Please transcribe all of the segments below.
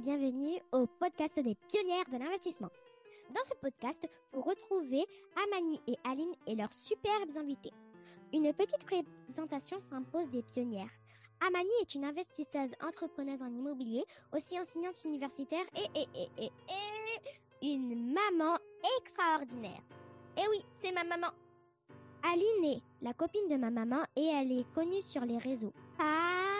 bienvenue au podcast des pionnières de l'investissement. Dans ce podcast, vous retrouvez Amani et Aline et leurs superbes invités. Une petite présentation s'impose des pionnières. Amani est une investisseuse entrepreneuse en immobilier, aussi enseignante universitaire et, et, une maman extraordinaire. Eh oui, c'est ma maman. Aline est la copine de ma maman et elle est connue sur les réseaux par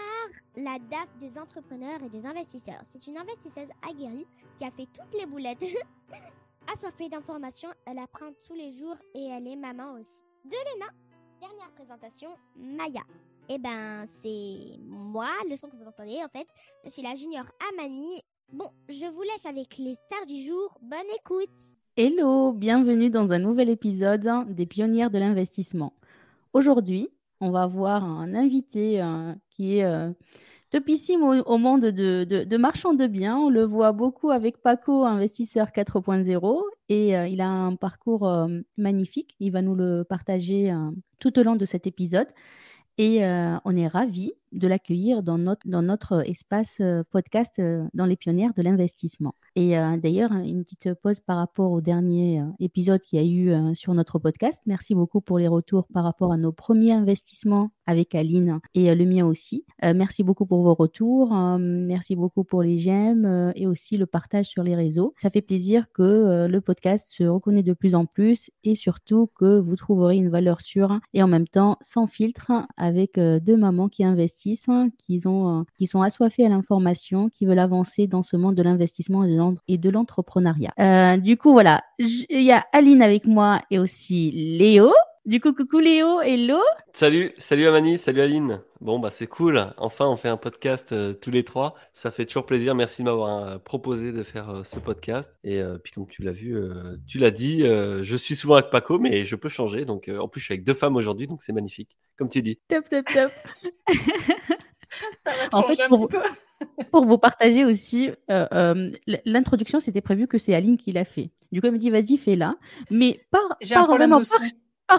la DAF des entrepreneurs et des investisseurs. C'est une investisseuse aguerrie qui a fait toutes les boulettes. Assoiffée d'informations, elle apprend tous les jours et elle est maman aussi. De Léna, dernière présentation, Maya. Eh ben, c'est moi, le son que vous entendez en fait. Je suis la junior Amani. Bon, je vous laisse avec les stars du jour. Bonne écoute Hello, bienvenue dans un nouvel épisode des pionnières de l'investissement. Aujourd'hui, on va avoir un invité euh, qui est euh, topissime au, monde de, de, marchands de biens. On le voit beaucoup avec Paco, investisseur 4.0, et euh, il a un parcours magnifique. Il va nous le partager tout au long de cet épisode. Et on est ravis de l'accueillir dans notre, dans notre espace podcast dans les pionnières de l'investissement. Et d'ailleurs, une petite pause par rapport au dernier épisode qu'il y a eu sur notre podcast. Merci beaucoup pour les retours par rapport à nos premiers investissements avec Aline et le mien aussi. merci beaucoup pour vos retours. merci beaucoup pour les j'aime et aussi le partage sur les réseaux. Ça fait plaisir que le podcast se reconnaît de plus en plus et surtout que vous trouverez une valeur sûre et en même temps sans filtre avec deux mamans qui investissent qui, ont, euh, qui sont assoiffés à l'information, qui veulent avancer dans ce monde de l'investissement et de l'entrepreneuriat. Euh, du coup, voilà, il y a Aline avec moi et aussi Léo. Du coup, coucou Léo, hello. Salut, salut Amani, salut Aline. Bon, bah c'est cool. Enfin, on fait un podcast euh, tous les trois. Ça fait toujours plaisir. Merci de m'avoir euh, proposé de faire euh, ce podcast. Et puis, comme tu l'as vu, tu l'as dit, je suis souvent avec Paco, mais je peux changer. Donc, en plus, je suis avec deux femmes aujourd'hui, donc c'est magnifique, comme tu dis. Top, top, top. en fait, pour, pour, vous partager aussi, l'introduction, c'était prévu que c'est Aline qui l'a fait. Du coup, elle me dit, vas-y, fais-la. Mais pas, pas vraiment par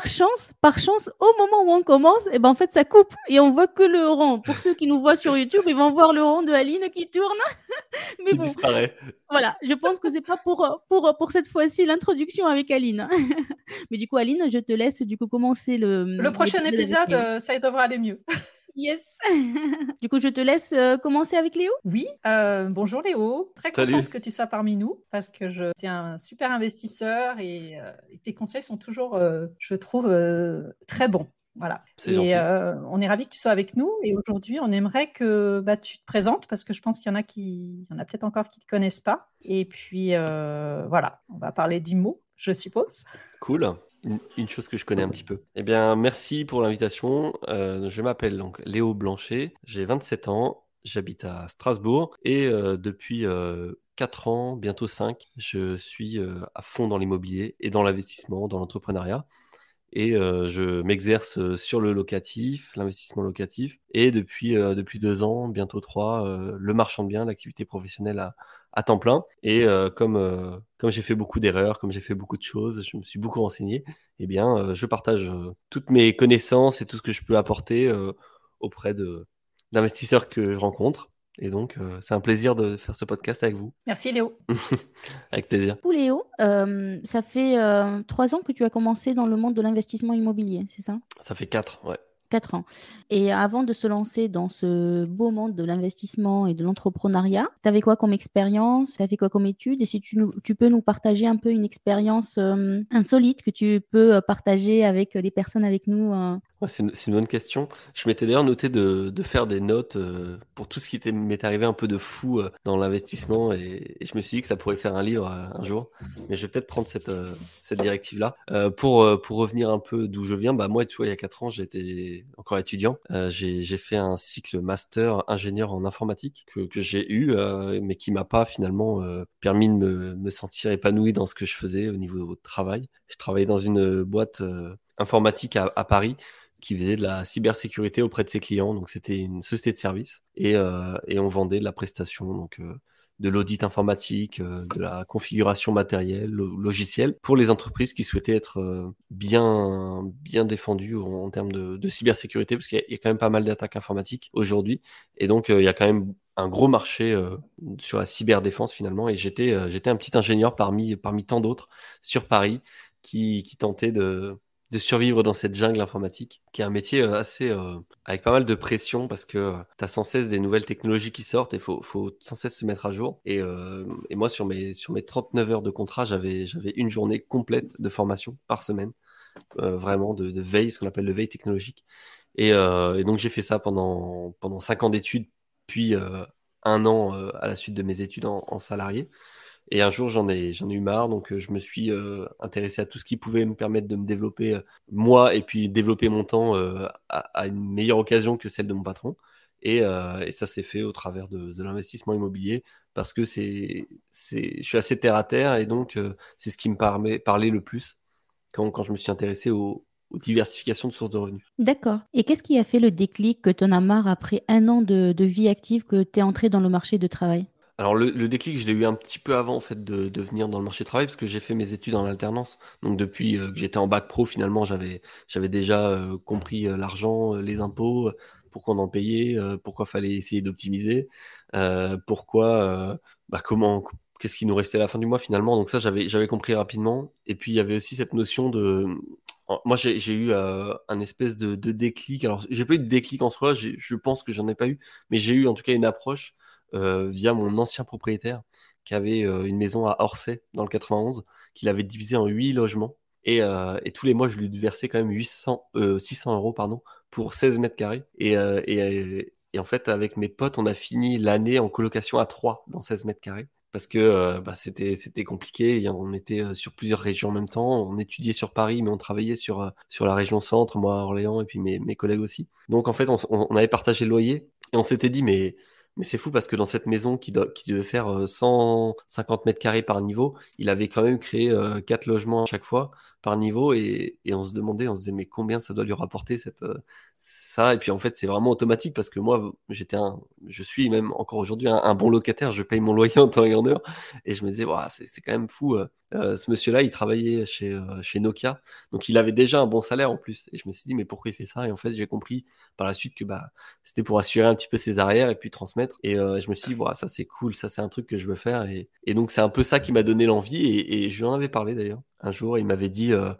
chance, par chance, au moment où on commence, et eh ben en fait ça coupe et on voit que le rond. Pour ceux qui nous voient sur YouTube, ils vont voir le rond de Aline qui tourne. Mais bon, disparaît. Voilà, je pense que c'est pas pour pour pour cette fois-ci l'introduction avec Aline. Mais du coup Aline, je te laisse du coup commencer le. Le prochain épisode, euh, ça devrait aller mieux. Yes. du coup, je te laisse euh, commencer avec Léo. Oui. Euh, bonjour Léo. Très contente que tu sois parmi nous parce que je es un super investisseur et, euh, tes conseils sont toujours, je trouve, très bons. Voilà. Et on est ravis que tu sois avec nous. Et aujourd'hui, on aimerait que bah, tu te présentes parce que je pense qu'il y en a qui, y en a peut-être encore qui ne te connaissent pas. Et puis voilà, on va parler d'IMO, je suppose. Cool une, chose que je connais un petit peu. Eh bien, merci pour l'invitation. Euh, je m'appelle donc Léo Blanchet, j'ai 27 ans, j'habite à Strasbourg et euh, depuis 4 euh, ans, bientôt 5, je suis à fond dans l'immobilier et dans l'investissement, dans l'entrepreneuriat. Et je m'exerce sur le locatif, l'investissement locatif, et depuis, depuis deux ans, bientôt trois, le marchand de biens, l'activité professionnelle à, à temps plein. Et euh, comme, euh, comme j'ai fait beaucoup d'erreurs, comme j'ai fait beaucoup de choses, je me suis beaucoup renseigné, eh bien, euh, je partage toutes mes connaissances et tout ce que je peux apporter auprès d'investisseurs que je rencontre. Et donc, c'est un plaisir de faire ce podcast avec vous. Merci Léo. avec plaisir. Pour Léo, ça fait trois ans que tu as commencé dans le monde de l'investissement immobilier, c'est ça? Ça fait quatre, ouais. 4 ans. Et avant de se lancer dans ce beau monde de l'investissement et de l'entrepreneuriat, tu avais quoi comme expérience? Tu avais quoi comme étude Et si tu, peux nous partager un peu une expérience euh, insolite que tu peux euh, partager avec les personnes avec nous euh, c'est une, bonne question. Je m'étais d'ailleurs noté de, faire des notes euh, pour tout ce qui m'est arrivé un peu de fou euh, dans l'investissement et, je me suis dit que ça pourrait faire un livre euh, un jour. Mais je vais peut-être prendre cette, cette directive-là. pour, pour revenir un peu d'où je viens, bah moi, tu vois, il y a 4 ans, j'étais encore étudiant. j'ai fait un cycle master ingénieur en informatique que, que j'ai eu, mais qui m'a pas finalement permis de me, me, sentir épanoui dans ce que je faisais au niveau de travail. Je travaillais dans une boîte informatique à Paris qui faisait de la cybersécurité auprès de ses clients. Donc c'était une société de service et, euh, et, on vendait de la prestation, donc euh, de l'audit informatique, euh, de la configuration matérielle, logicielle pour les entreprises qui souhaitaient être bien bien défendues en, termes de, cybersécurité parce qu'il y, a quand même pas mal d'attaques informatiques aujourd'hui et donc il y a quand même un gros marché sur la cyberdéfense finalement. Et j'étais j'étais un petit ingénieur parmi, parmi tant d'autres sur Paris qui, qui tentait de, de survivre dans cette jungle informatique, qui est un métier assez avec pas mal de pression parce que tu as sans cesse des nouvelles technologies qui sortent et faut, faut, sans cesse se mettre à jour. Et, et moi, sur mes, sur mes 39 heures de contrat, j'avais une journée complète de formation par semaine, vraiment de, de, veille, ce qu'on appelle le veille technologique. Et, et donc j'ai fait ça pendant, pendant 5 ans d'études puis euh, un an euh, à la suite de mes études en, salarié. Et un jour, j'en ai, j'en ai eu marre, donc euh, je me suis intéressé à tout ce qui pouvait me permettre de me développer moi et puis développer mon temps à, une meilleure occasion que celle de mon patron. Et, ça s'est fait au travers de, l'investissement immobilier parce que c'est, c'est, je suis assez terre à terre et donc c'est ce qui me parlait, le plus quand, quand je me suis intéressé au, aux diversifications de sources de revenus. D'accord. Et qu'est-ce qui a fait le déclic que tu en as marre après un an de, vie active que tu es entré dans le marché de travail? Alors le, déclic, je l'ai eu un petit peu avant en fait de, de, venir dans le marché du travail parce que j'ai fait mes études en alternance. Donc depuis euh, que j'étais en bac pro, finalement, j'avais j'avais déjà euh, compris euh, l'argent, les impôts, pourquoi on en payait, pourquoi fallait essayer d'optimiser, pourquoi, bah, comment qu'est-ce qui nous restait à la fin du mois finalement. Donc ça, j'avais j'avais compris rapidement. Et puis il y avait aussi cette notion de moi, j'ai eu un espèce de, déclic. Alors, j'ai pas eu de déclic en soi, je pense que j'en ai pas eu, mais j'ai eu en tout cas une approche via mon ancien propriétaire qui avait euh, une maison à Orsay dans le 91, qu'il avait divisé en 8 logements. Et, tous les mois, je lui versais quand même 800, 600 euros pardon, pour 16 mètres carrés. Et, en fait, avec mes potes, on a fini l'année en colocation à 3 dans 16 mètres carrés parce que euh, bah, c'était c'était compliqué. On était euh, sur plusieurs régions en même temps. On étudiait sur Paris, mais on travaillait sur euh, sur la région centre, moi à Orléans et puis mes, mes collègues aussi. Donc en fait, on, on avait partagé le loyer et on s'était dit mais mais c'est fou parce que dans cette maison qui, devait faire 150 mètres carrés par niveau, il avait quand même créé quatre logements à chaque fois par niveau et, et, on se demandait, on se disait mais combien ça doit lui rapporter cette, ça? Et puis en fait c'est vraiment automatique parce que moi j'étais un, je suis même encore aujourd'hui un, bon locataire, je paye mon loyer en temps et en heure. Et je me disais wow, c'est quand même fou. ce monsieur-là il travaillait chez, chez Nokia. Donc il avait déjà un bon salaire en plus. Et je me suis dit mais pourquoi il fait ça? Et en fait j'ai compris par la suite que bah c'était pour assurer un petit peu ses arrières et puis transmettre. Et je me suis dit wow, ça c'est cool, ça c'est un truc que je veux faire. Et, et donc c'est un peu ça qui m'a donné l'envie et, et je lui en avais parlé d'ailleurs un jour. Il m'avait dit, euh,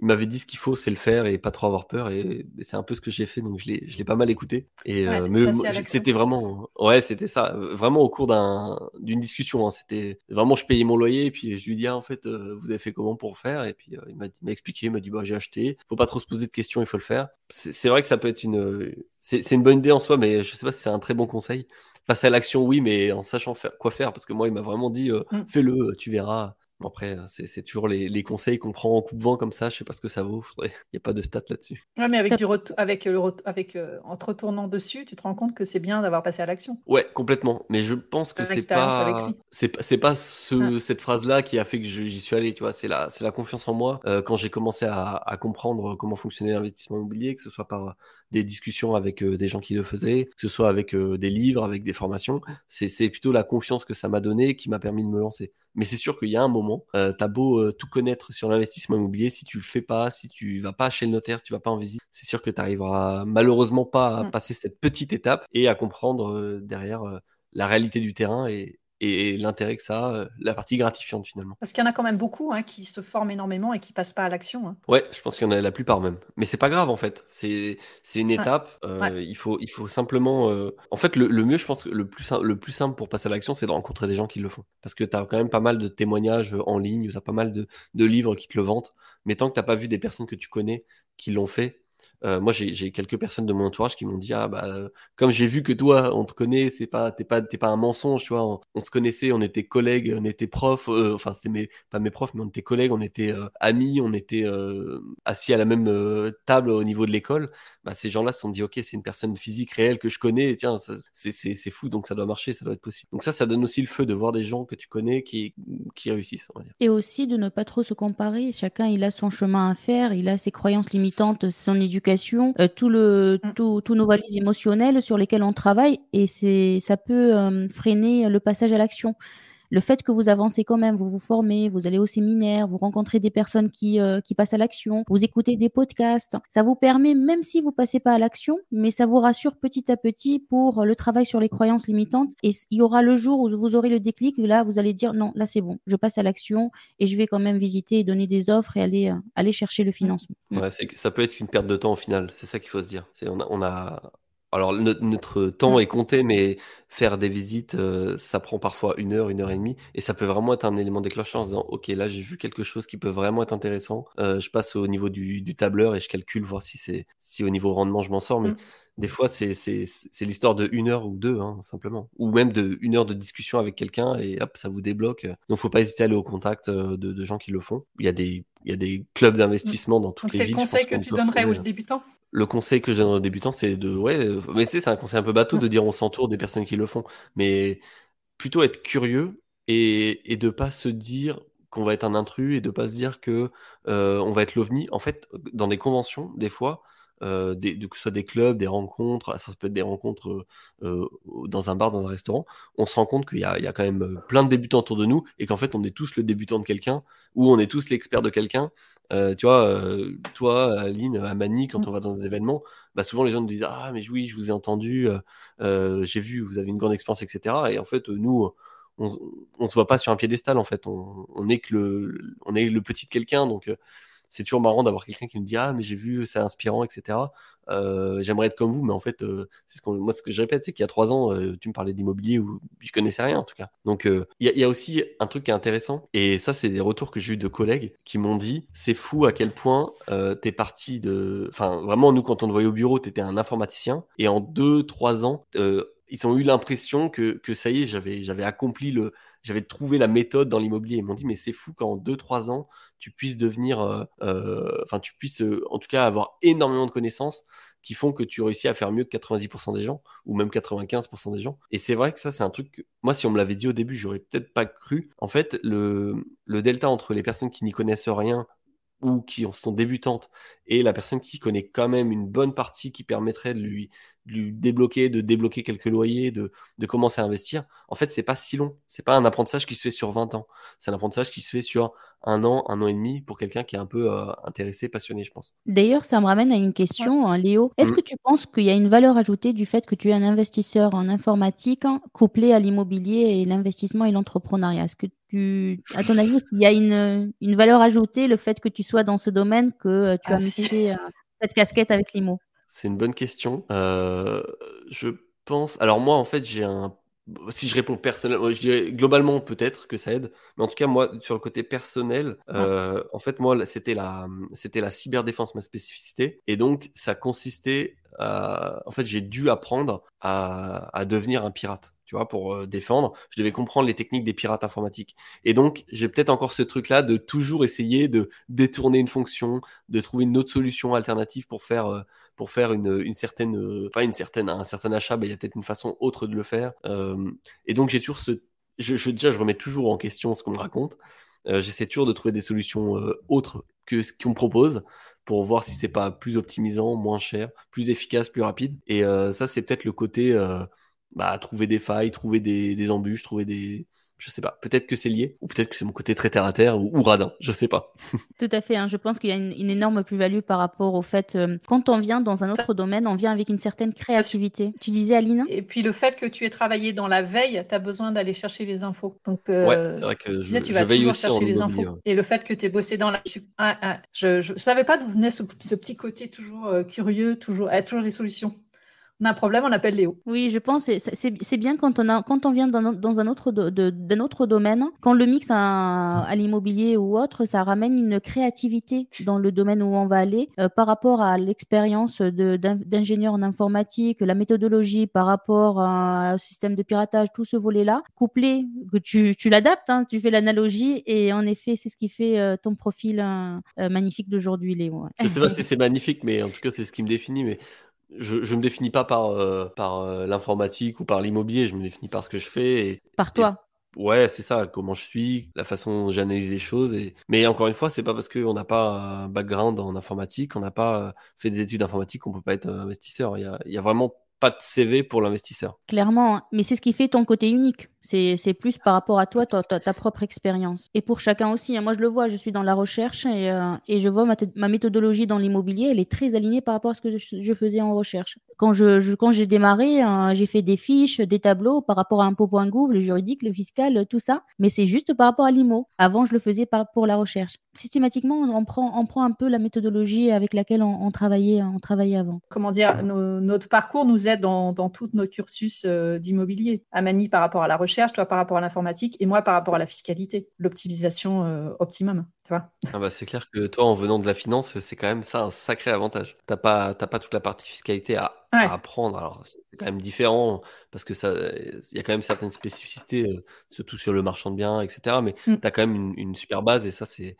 il m'avait dit ce qu'il faut, c'est le faire et pas trop avoir peur. Et, c'est un peu ce que j'ai fait, donc je l'ai, je l'ai pas mal écouté. Et euh, c'était vraiment, ouais, c'était ça, vraiment au cours d'un, d'une discussion. Hein. c'était vraiment, je payais mon loyer et puis je lui dis, ah, en fait, euh, vous avez fait comment pour faire? Et puis il m'a, m'a expliqué, il m'a dit, bah j'ai acheté. Faut pas trop se poser de questions, il faut le faire. C'est, vrai que ça peut être une, c'est, une bonne idée en soi, mais je sais pas si c'est un très bon conseil. Passer à l'action, oui, mais en sachant faire, quoi faire, parce que moi, il m'a vraiment dit, mmh. fais-le, tu verras après, euh, c'est toujours les, conseils qu'on prend en coup de vent comme ça. Je sais pas ce que ça vaut. Il n'y a pas de stats là-dessus. Ouais, mais avec, du avec, le avec euh, en te retournant dessus, tu te rends compte que c'est bien d'avoir passé à l'action. Ouais, complètement. Mais je pense que c'est pas c'est pas ce, cette phrase-là qui a fait que j'y suis allé. Tu vois, c'est la c'est la confiance en moi euh, quand j'ai commencé à, à, comprendre comment fonctionnait l'investissement immobilier, que ce soit par des discussions avec des gens qui le faisaient, que ce soit avec des livres, avec des formations. C'est plutôt la confiance que ça m'a donné qui m'a permis de me lancer. Mais c'est sûr qu'il y a un moment, euh, tu as beau euh, tout connaître sur l'investissement immobilier, si tu le fais pas, si tu vas pas chez le notaire, si tu vas pas en visite, c'est sûr que tu arriveras malheureusement pas à mmh. passer cette petite étape et à comprendre euh, derrière la réalité du terrain et, et l'intérêt que ça a, euh, la partie gratifiante finalement. Parce qu'il y en a quand même beaucoup hein, qui se forment énormément et qui passent pas à l'action. Hein. Ouais, je pense qu'il y en a la plupart même. Mais c'est pas grave en fait. C'est une étape. Euh, il, faut, il faut simplement. Euh, en fait, le, mieux, je pense que le plus, le plus simple pour passer à l'action, c'est de rencontrer des gens qui le font. Parce que tu as quand même pas mal de témoignages en ligne, tu as pas mal de, de livres qui te le vantent. Mais tant que tu n'as pas vu des personnes que tu connais qui l'ont fait, euh, moi, j'ai quelques personnes de mon entourage qui m'ont dit ah bah comme j'ai vu que toi on te connaît, c'est pas t'es pas pas un mensonge, tu vois. On, se connaissait, on était collègues, on était profs. Euh, enfin c'était pas mes profs, mais on était collègues, on était euh, amis, on était assis à la même table au niveau de l'école. Bah, ces gens-là se sont dit ok c'est une personne physique réelle que je connais. Et tiens c'est fou donc ça doit marcher, ça doit être possible. Donc ça ça donne aussi le feu de voir des gens que tu connais qui qui réussissent. On va dire. Et aussi de ne pas trop se comparer. Chacun il a son chemin à faire, il a ses croyances limitantes, son éducation euh, tout le, mm. tout, tous nos valises émotionnelles sur lesquelles on travaille et c'est, ça peut euh, freiner le passage à l'action. Le fait que vous avancez quand même, vous vous formez, vous allez au séminaire, vous rencontrez des personnes qui, euh, qui passent à l'action, vous écoutez des podcasts, ça vous permet, même si vous passez pas à l'action, mais ça vous rassure petit à petit pour le travail sur les croyances limitantes. Et il y aura le jour où vous aurez le déclic, là, vous allez dire non, là c'est bon, je passe à l'action et je vais quand même visiter et donner des offres et aller, euh, aller chercher le financement. Ça peut être une perte de temps au final, c'est ça qu'il faut se dire. On a, alors notre, temps est compté, mais faire des visites, euh, ça prend parfois une heure, une heure et demie, et ça peut vraiment être un élément déclencheur en disant, ok, là j'ai vu quelque chose qui peut vraiment être intéressant. Euh, je passe au niveau du, tableur et je calcule voir si c'est si au niveau rendement je m'en sors, mais mmh. des fois c'est l'histoire de une heure ou deux hein, simplement, ou même de une heure de discussion avec quelqu'un et hop ça vous débloque. Donc faut pas hésiter à aller au contact euh, de, gens qui le font. Il y a des il y a des clubs d'investissement dans toutes les villes. C'est le conseil que tu donnerais aux débutants? Le conseil que j'ai dans aux débutants, c'est de. Ouais, mais c'est un conseil un peu bateau de dire on s'entoure des personnes qui le font. Mais plutôt être curieux et, et de pas se dire qu'on va être un intrus et de pas se dire que euh, on va être l'ovni. En fait, dans des conventions, des fois, euh, des, que ce soit des clubs, des rencontres, ça, peut être des rencontres dans un bar, dans un restaurant, on se rend compte qu'il y, y, a quand même plein de débutants autour de nous et qu'en fait on est tous le débutant de quelqu'un ou on est tous l'expert de quelqu'un euh, tu vois, euh, toi, Aline, Amani, quand mmh. on va dans des événements, bah souvent les gens nous disent Ah, mais oui, je vous ai entendu, euh, j'ai vu, vous avez une grande expérience, etc. Et en fait, nous, on ne se voit pas sur un piédestal, en fait. On, on est que le, on est le petit de quelqu'un, donc c'est toujours marrant d'avoir quelqu'un qui nous dit ah mais j'ai vu c'est inspirant etc euh, j'aimerais être comme vous mais en fait euh, c'est ce moi ce que je répète c'est qu'il y a trois ans euh, tu me parlais d'immobilier ou je connaissais rien en tout cas. Donc il y, a aussi un truc qui est intéressant et ça c'est des retours que j'ai eu de collègues qui m'ont dit c'est fou à quel point t'es parti de enfin vraiment nous quand on te voyait au bureau t'étais un informaticien et en deux trois ans ils ont eu l'impression que, que ça y est j'avais accompli le j'avais trouvé la méthode dans l'immobilier. Ils m'ont dit, mais c'est fou qu'en 2-3 ans, tu puisses devenir, euh, euh, enfin, tu puisses euh, en tout cas avoir énormément de connaissances qui font que tu réussis à faire mieux que 90% des gens, ou même 95% des gens. Et c'est vrai que ça, c'est un truc moi, si on me l'avait dit au début, j'aurais peut-être pas cru. En fait, le, le delta entre les personnes qui n'y connaissent rien ou qui sont débutantes et la personne qui connaît quand même une bonne partie qui permettrait de lui de débloquer, de débloquer quelques loyers, de, de commencer à investir, en fait, c'est pas si long. C'est pas un apprentissage qui se fait sur 20 ans. C'est un apprentissage qui se fait sur un an, un an et demi pour quelqu'un qui est un peu euh, intéressé, passionné, je pense. D'ailleurs, ça me ramène à une question, hein, Léo. Est-ce mmh. que tu penses qu'il y a une valeur ajoutée du fait que tu es un investisseur en informatique hein, couplé à l'immobilier et l'investissement et l'entrepreneuriat? Est-ce que tu, à ton avis, est-ce qu'il y a une, une, valeur ajoutée le fait que tu sois dans ce domaine, que euh, tu as mis euh, cette casquette avec l'IMO? C'est une bonne question. Euh, je pense. Alors, moi, en fait, j'ai un. Si je réponds personnellement, je dirais globalement peut-être que ça aide, mais en tout cas moi sur le côté personnel, euh, en fait moi c'était la c'était la cyberdéfense ma spécificité et donc ça consistait à, en fait j'ai dû apprendre à, à devenir un pirate tu vois, pour euh, défendre. Je devais comprendre les techniques des pirates informatiques. Et donc, j'ai peut-être encore ce truc-là de toujours essayer de détourner une fonction, de trouver une autre solution alternative pour faire, euh, pour faire une, une certaine, euh, pas une certaine, un certain achat, mais il y a peut-être une façon autre de le faire. et donc, j'ai toujours ce, je, je, déjà, je remets toujours en question ce qu'on me raconte. J'essaie toujours de trouver des solutions autres que ce qu'on me propose pour voir si c'est pas plus optimisant, moins cher, plus efficace, plus rapide. Et ça, c'est peut-être le côté bah, trouver des failles, trouver des, des embûches, trouver des, je sais pas. Peut-être que c'est lié, ou peut-être que c'est mon côté très terre à terre ou, radin. Je sais pas. Tout à fait. Hein. Je pense qu'il y a une, énorme plus-value par rapport au fait euh, quand on vient dans un autre domaine, on vient avec une certaine créativité. Tu disais, Aline? Et puis le fait que tu aies travaillé dans la veille, tu as besoin d'aller chercher les infos. Donc, euh, ouais, c'est vrai que je, tu vas veille aussi chercher les infos. Et le fait que tu aies bossé dans la. Ah, ah, je, je, savais pas d'où venait ce, petit côté toujours euh, curieux, toujours, à toujours les solutions on a un problème, on appelle Léo. Oui, je pense c'est bien quand on, a, quand on vient dans, dans un, autre d'un autre domaine, quand le mix à, à l'immobilier ou autre, ça ramène une créativité dans le domaine où on va aller euh, par rapport à l'expérience d'ingénieur en informatique, la méthodologie par rapport au système de piratage, tout ce volet-là, couplé, que tu, tu l'adaptes, hein, tu fais l'analogie et en effet, c'est ce qui fait euh, ton profil euh, magnifique d'aujourd'hui, Léo. Je sais pas si c'est magnifique, mais en tout cas, c'est ce qui me définit. Mais je ne me définis pas par, euh, par euh, l'informatique ou par l'immobilier, je me définis par ce que je fais. Et, par toi Ouais, c'est ça, comment je suis, la façon dont j'analyse les choses. Et... Mais encore une fois, c'est pas parce qu'on n'a pas un background en informatique, on n'a pas euh, fait des études informatiques qu'on peut pas être investisseur. Il y a, y a vraiment pas de CV pour l'investisseur. Clairement, hein. mais c'est ce qui fait ton côté unique. C'est plus par rapport à toi, ta, ta- ta propre expérience. Et pour chacun aussi. hein. Moi, je le vois, je suis dans la recherche et, euh, et je vois ma, ma méthodologie dans l'immobilier, elle est très alignée par rapport à ce que je, faisais en recherche. Quand je, je- quand j'ai démarré, euh, j'ai fait des fiches, des tableaux par rapport à impôt.gouv, le juridique, le fiscal, tout ça. Mais c'est juste par rapport à l'IMO. Avant, je le faisais par, pour la recherche. Systématiquement, on prend, on prend un peu la méthodologie avec laquelle on, travaillait, on travaillait avant. Comment dire, notre parcours nous aide dans, dans tout notre cursus euh, d'immobilier. Amani par rapport à la recherche, toi par rapport à l'informatique et moi par rapport à la fiscalité, l'optimisation euh, optimum. Tu vois Ah bah, c'est clair que toi, en venant de la finance, c'est quand même ça un sacré avantage. T'as pas, pas toute la partie fiscalité à, apprendre. Alors, c'est quand même différent parce que ça, il y a quand même certaines spécificités, euh, surtout sur le marchand de biens, etc. Mais Mm. t'as quand même une, une super base et ça, c'est,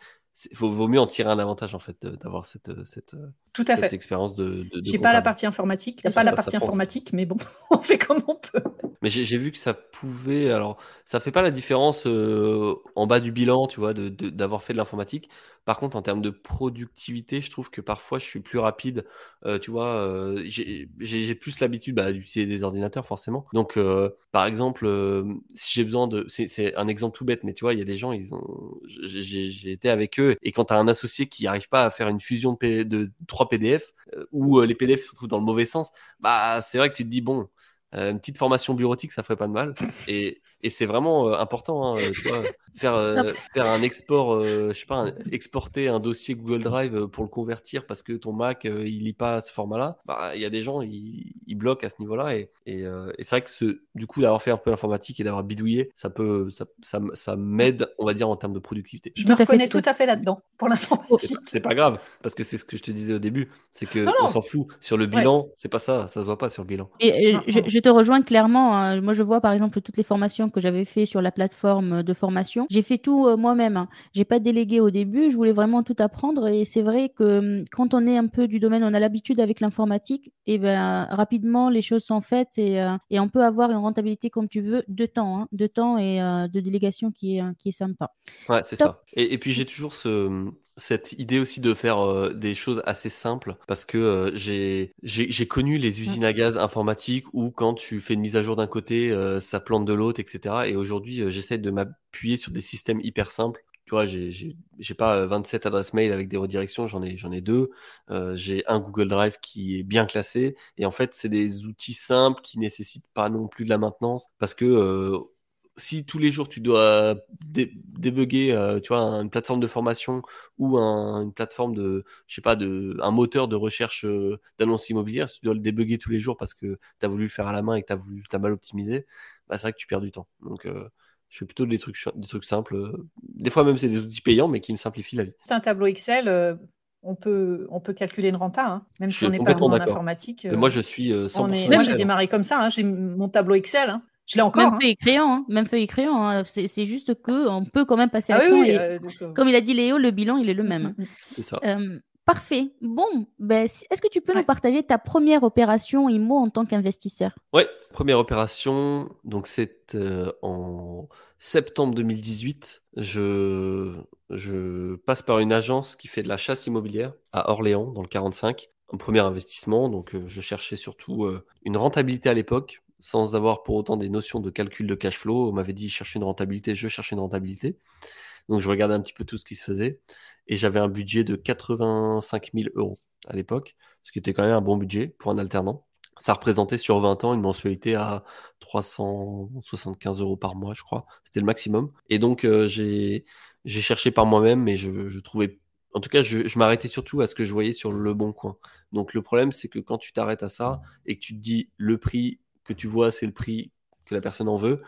vaut mieux en tirer un avantage en fait, d'avoir cette, cette, Tout à cette fait. expérience de. de, de J'ai pas la partie informatique, pas la ça, partie informatique, mais bon, on fait comme on peut. Mais j'ai vu que ça pouvait. Alors, ça fait pas la différence euh, en bas du bilan, tu vois, d'avoir fait de l'informatique. Par contre, en termes de productivité, je trouve que parfois je suis plus rapide. Euh, tu vois, euh, j'ai plus l'habitude bah, d'utiliser des ordinateurs, forcément. Donc, euh, par exemple, euh, si j'ai besoin de. C'est un exemple tout bête, mais tu vois, il y a des gens, ils ont. j'ai- été avec eux, et quand tu as un associé qui n'arrive pas à faire une fusion de, de trois PDF, euh, euh, les PDF se trouvent dans le mauvais sens, bah, c'est vrai que tu te dis, bon. Euh, une petite formation bureautique, ça ferait pas de mal. Et, et c'est vraiment euh, important, hein, tu vois, faire, euh, faire un export, euh, je sais pas, un- exporter un dossier Google Drive pour le convertir parce que ton Mac, euh, il lit pas ce format-là. Bah, il y a des gens, ils, ils bloquent à ce niveau-là. Et, et, euh, et c'est vrai que ce, du coup, d'avoir fait un peu l'informatique et d'avoir bidouillé, ça peut, ça, ça, ça m'aide, on va dire, en termes de productivité. Je me reconnais tout à fait là-dedans pour l'informatique. c'est pas grave, parce que c'est ce que je te disais au début, c'est que Non, on non. s'en fout. Sur le bilan, c'est pas ça, ça se voit pas sur le bilan. Et je, je te rejoins clairement. hein. Moi, je vois par exemple toutes les formations que j'avais fait sur la plateforme de formation. J'ai fait tout euh, moi-même. hein. J'ai pas délégué au début. Je voulais vraiment tout apprendre. Et c'est vrai que hum, quand on est un peu du domaine, on a l'habitude avec l'informatique. Et ben rapidement, les choses sont faites et, euh, et on peut avoir une rentabilité comme tu veux de temps, hein, de temps et euh, de délégation qui est euh, qui est sympa. Ouais, c'est ça. Et, et puis j'ai toujours ce, cette idée aussi de faire euh, des choses assez simples parce que euh, j'ai j'ai connu les usines à gaz informatiques où quand tu fais une mise à jour d'un côté, euh, ça plante de l'autre, etc. Et aujourd'hui, euh, j'essaie de m'appuyer sur des systèmes hyper simples. Tu vois, j'ai pas euh, 27 adresses mail avec des redirections, j'en ai j'en ai deux. Euh, j'ai un Google Drive qui est bien classé. Et en fait, c'est des outils simples qui nécessitent pas non plus de la maintenance parce que euh, si tous les jours tu dois dé- débugger, euh, tu vois, une plateforme de formation ou un- une plateforme de, je sais pas, de, un moteur de recherche euh, d'annonces immobilières, si tu dois le débugger tous les jours parce que tu as voulu le faire à la main et que tu as voulu, t'as mal optimisé, bah, c'est vrai que tu perds du temps. Donc, euh, je fais plutôt des trucs, des trucs simples. Des fois même, c'est des outils payants, mais qui me simplifient la vie. C'est un tableau Excel, on, peut, on peut calculer une renta, hein, même Je si on n'est pas en informatique. Euh, moi, je suis euh, 100% on est- Moi, j'ai démarré comme ça, hein, j'ai mon tableau Excel. hein. Je l'ai encore. Même hein. feuille et crayon, hein, même feuille et crayon. hein. C'est c'est juste que on peut quand même passer à Ah oui, l'action. oui, et euh, donc, euh, comme il a dit Léo, le bilan il est le mm, même. mm, mm. C'est ça. Euh, parfait. Bon, ben, est-ce que tu peux Ouais. nous partager ta première opération IMO en tant qu'investisseur? Ouais, première opération, donc c'est euh, en septembre 2018. Je, je passe par une agence qui fait de la chasse immobilière à Orléans, dans le 45. Un premier investissement, donc euh, je cherchais surtout euh, une rentabilité à l'époque, sans avoir pour autant des notions de calcul de cash flow. On m'avait dit chercher une rentabilité, je cherchais une rentabilité. Donc je regardais un petit peu tout ce qui se faisait et j'avais un budget de 85 000 euros à l'époque, ce qui était quand même un bon budget pour un alternant. Ça représentait sur 20 ans une mensualité à 375 euros par mois, je crois. C'était le maximum. Et donc, euh, j'ai cherché par moi-même, mais je, je trouvais. En tout cas, je, je m'arrêtais surtout à ce que je voyais sur le bon coin. Donc, le problème, c'est que quand tu t'arrêtes à ça et que tu te dis le prix que tu vois, c'est le prix que la personne en veut,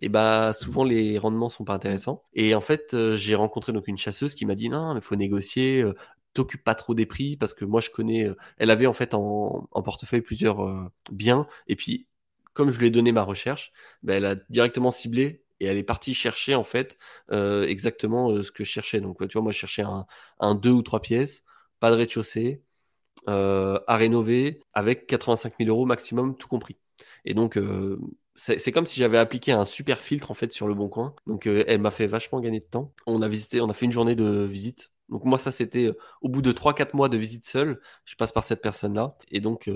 et bah souvent les rendements sont pas intéressants. Et en fait, euh, j'ai rencontré donc une chasseuse qui m'a dit non, mais faut négocier, euh, t'occupe pas trop des prix parce que moi je connais. euh, elle avait en fait en, portefeuille plusieurs euh, biens et puis comme je lui ai donné ma recherche, bah, elle a directement ciblé et elle est partie chercher en fait exactement ce que je cherchais. Donc tu vois, moi je cherchais un, un deux ou trois pièces, pas de rez-de-chaussée, à rénover avec 85 000 euros maximum, tout compris. Et donc, euh, c'est comme si j'avais appliqué un super filtre en fait sur le bon coin. Donc, euh, elle m'a fait vachement gagner de temps. On a visité, on a fait une journée de visite Donc moi, ça, c'était euh, au bout de 3-4 mois de visite seule, je passe par cette personne-là. Et donc,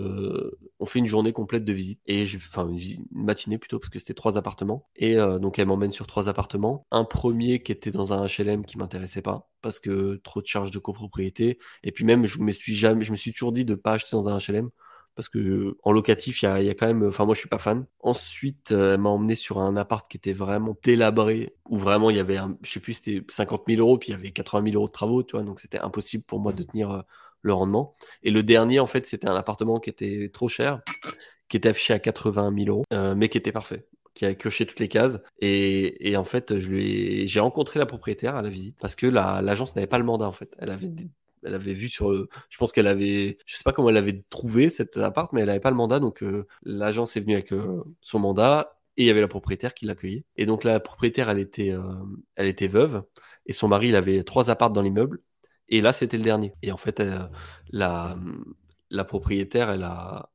on fait une journée complète de visite. Et je, enfin, une, matinée plutôt, parce que c'était trois appartements. Et donc, elle m'emmène sur trois appartements. Un premier qui était dans un HLM qui m'intéressait pas, parce que trop de charges de copropriété. Et puis même, je me suis jamais, je me suis toujours dit de pas acheter dans un HLM parce que en locatif, il y a, quand même. Enfin, moi, je suis pas fan. Ensuite, euh, elle m'a emmené sur un appart qui était vraiment délabré, où vraiment il y avait, un, je sais plus, c'était 50 000 euros, puis il y avait 80 000 euros de travaux, tu vois, donc c'était impossible pour moi de tenir euh, le rendement. Et le dernier, en fait, c'était un appartement qui était trop cher, qui était affiché à 80 000 euros, euh, mais qui était parfait qui a coché toutes les cases. Et, et en fait, je lui j'ai rencontré la propriétaire à la visite parce que l'agence n'avait pas le mandat en fait. Elle avait elle avait vu sur je pense qu'elle avait je sais pas comment elle avait trouvé cet appart mais elle avait pas le mandat donc euh, l'agence est venue avec euh, son mandat et il y avait la propriétaire qui l'accueillait. Et donc la propriétaire elle était euh, elle était veuve et son mari il avait trois apparts dans l'immeuble et là c'était le dernier. Et en fait la la propriétaire elle a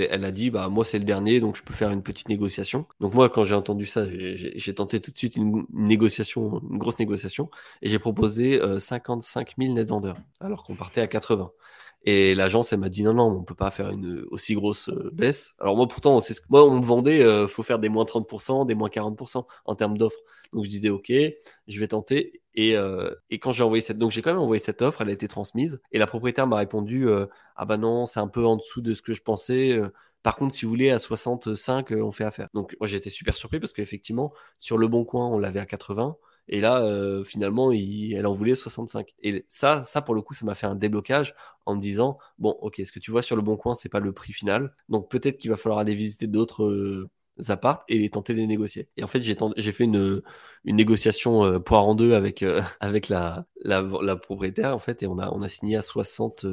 elle, a dit bah moi c'est le dernier donc je peux faire une petite négociation. Donc moi quand j'ai entendu ça j'ai tenté tout de suite une, négociation, une grosse négociation et j'ai proposé 55 000 net vendeurs alors qu'on partait à 80. Et l'agence, elle m'a dit non, non, on peut pas faire une aussi grosse euh, baisse. Alors moi, pourtant, moi, on me vendait, euh, faut faire des moins 30%, des moins 40% en termes d'offres. Donc je disais, ok, je vais tenter. Et, euh, et quand j'ai envoyé cette, donc j'ai quand même envoyé cette offre, elle a été transmise. Et la propriétaire m'a répondu, ah bah non, c'est un peu en dessous de ce que je pensais. Par contre, si vous voulez, à 65, on fait affaire. Donc moi, j'ai été super surpris parce qu'effectivement, sur le bon coin, on l'avait à 80. Et là, euh, finalement, elle en voulait 65. Et ça, ça pour le coup, ça m'a fait un déblocage en me disant bon, ok, ce que tu vois sur le bon coin, c'est pas le prix final. Donc peut-être qu'il va falloir aller visiter d'autres euh, apparts et tenter de les négocier. Et en fait, j'ai fait une, négociation euh, poire en deux avec, avec la, propriétaire, en fait, et on a, signé à 60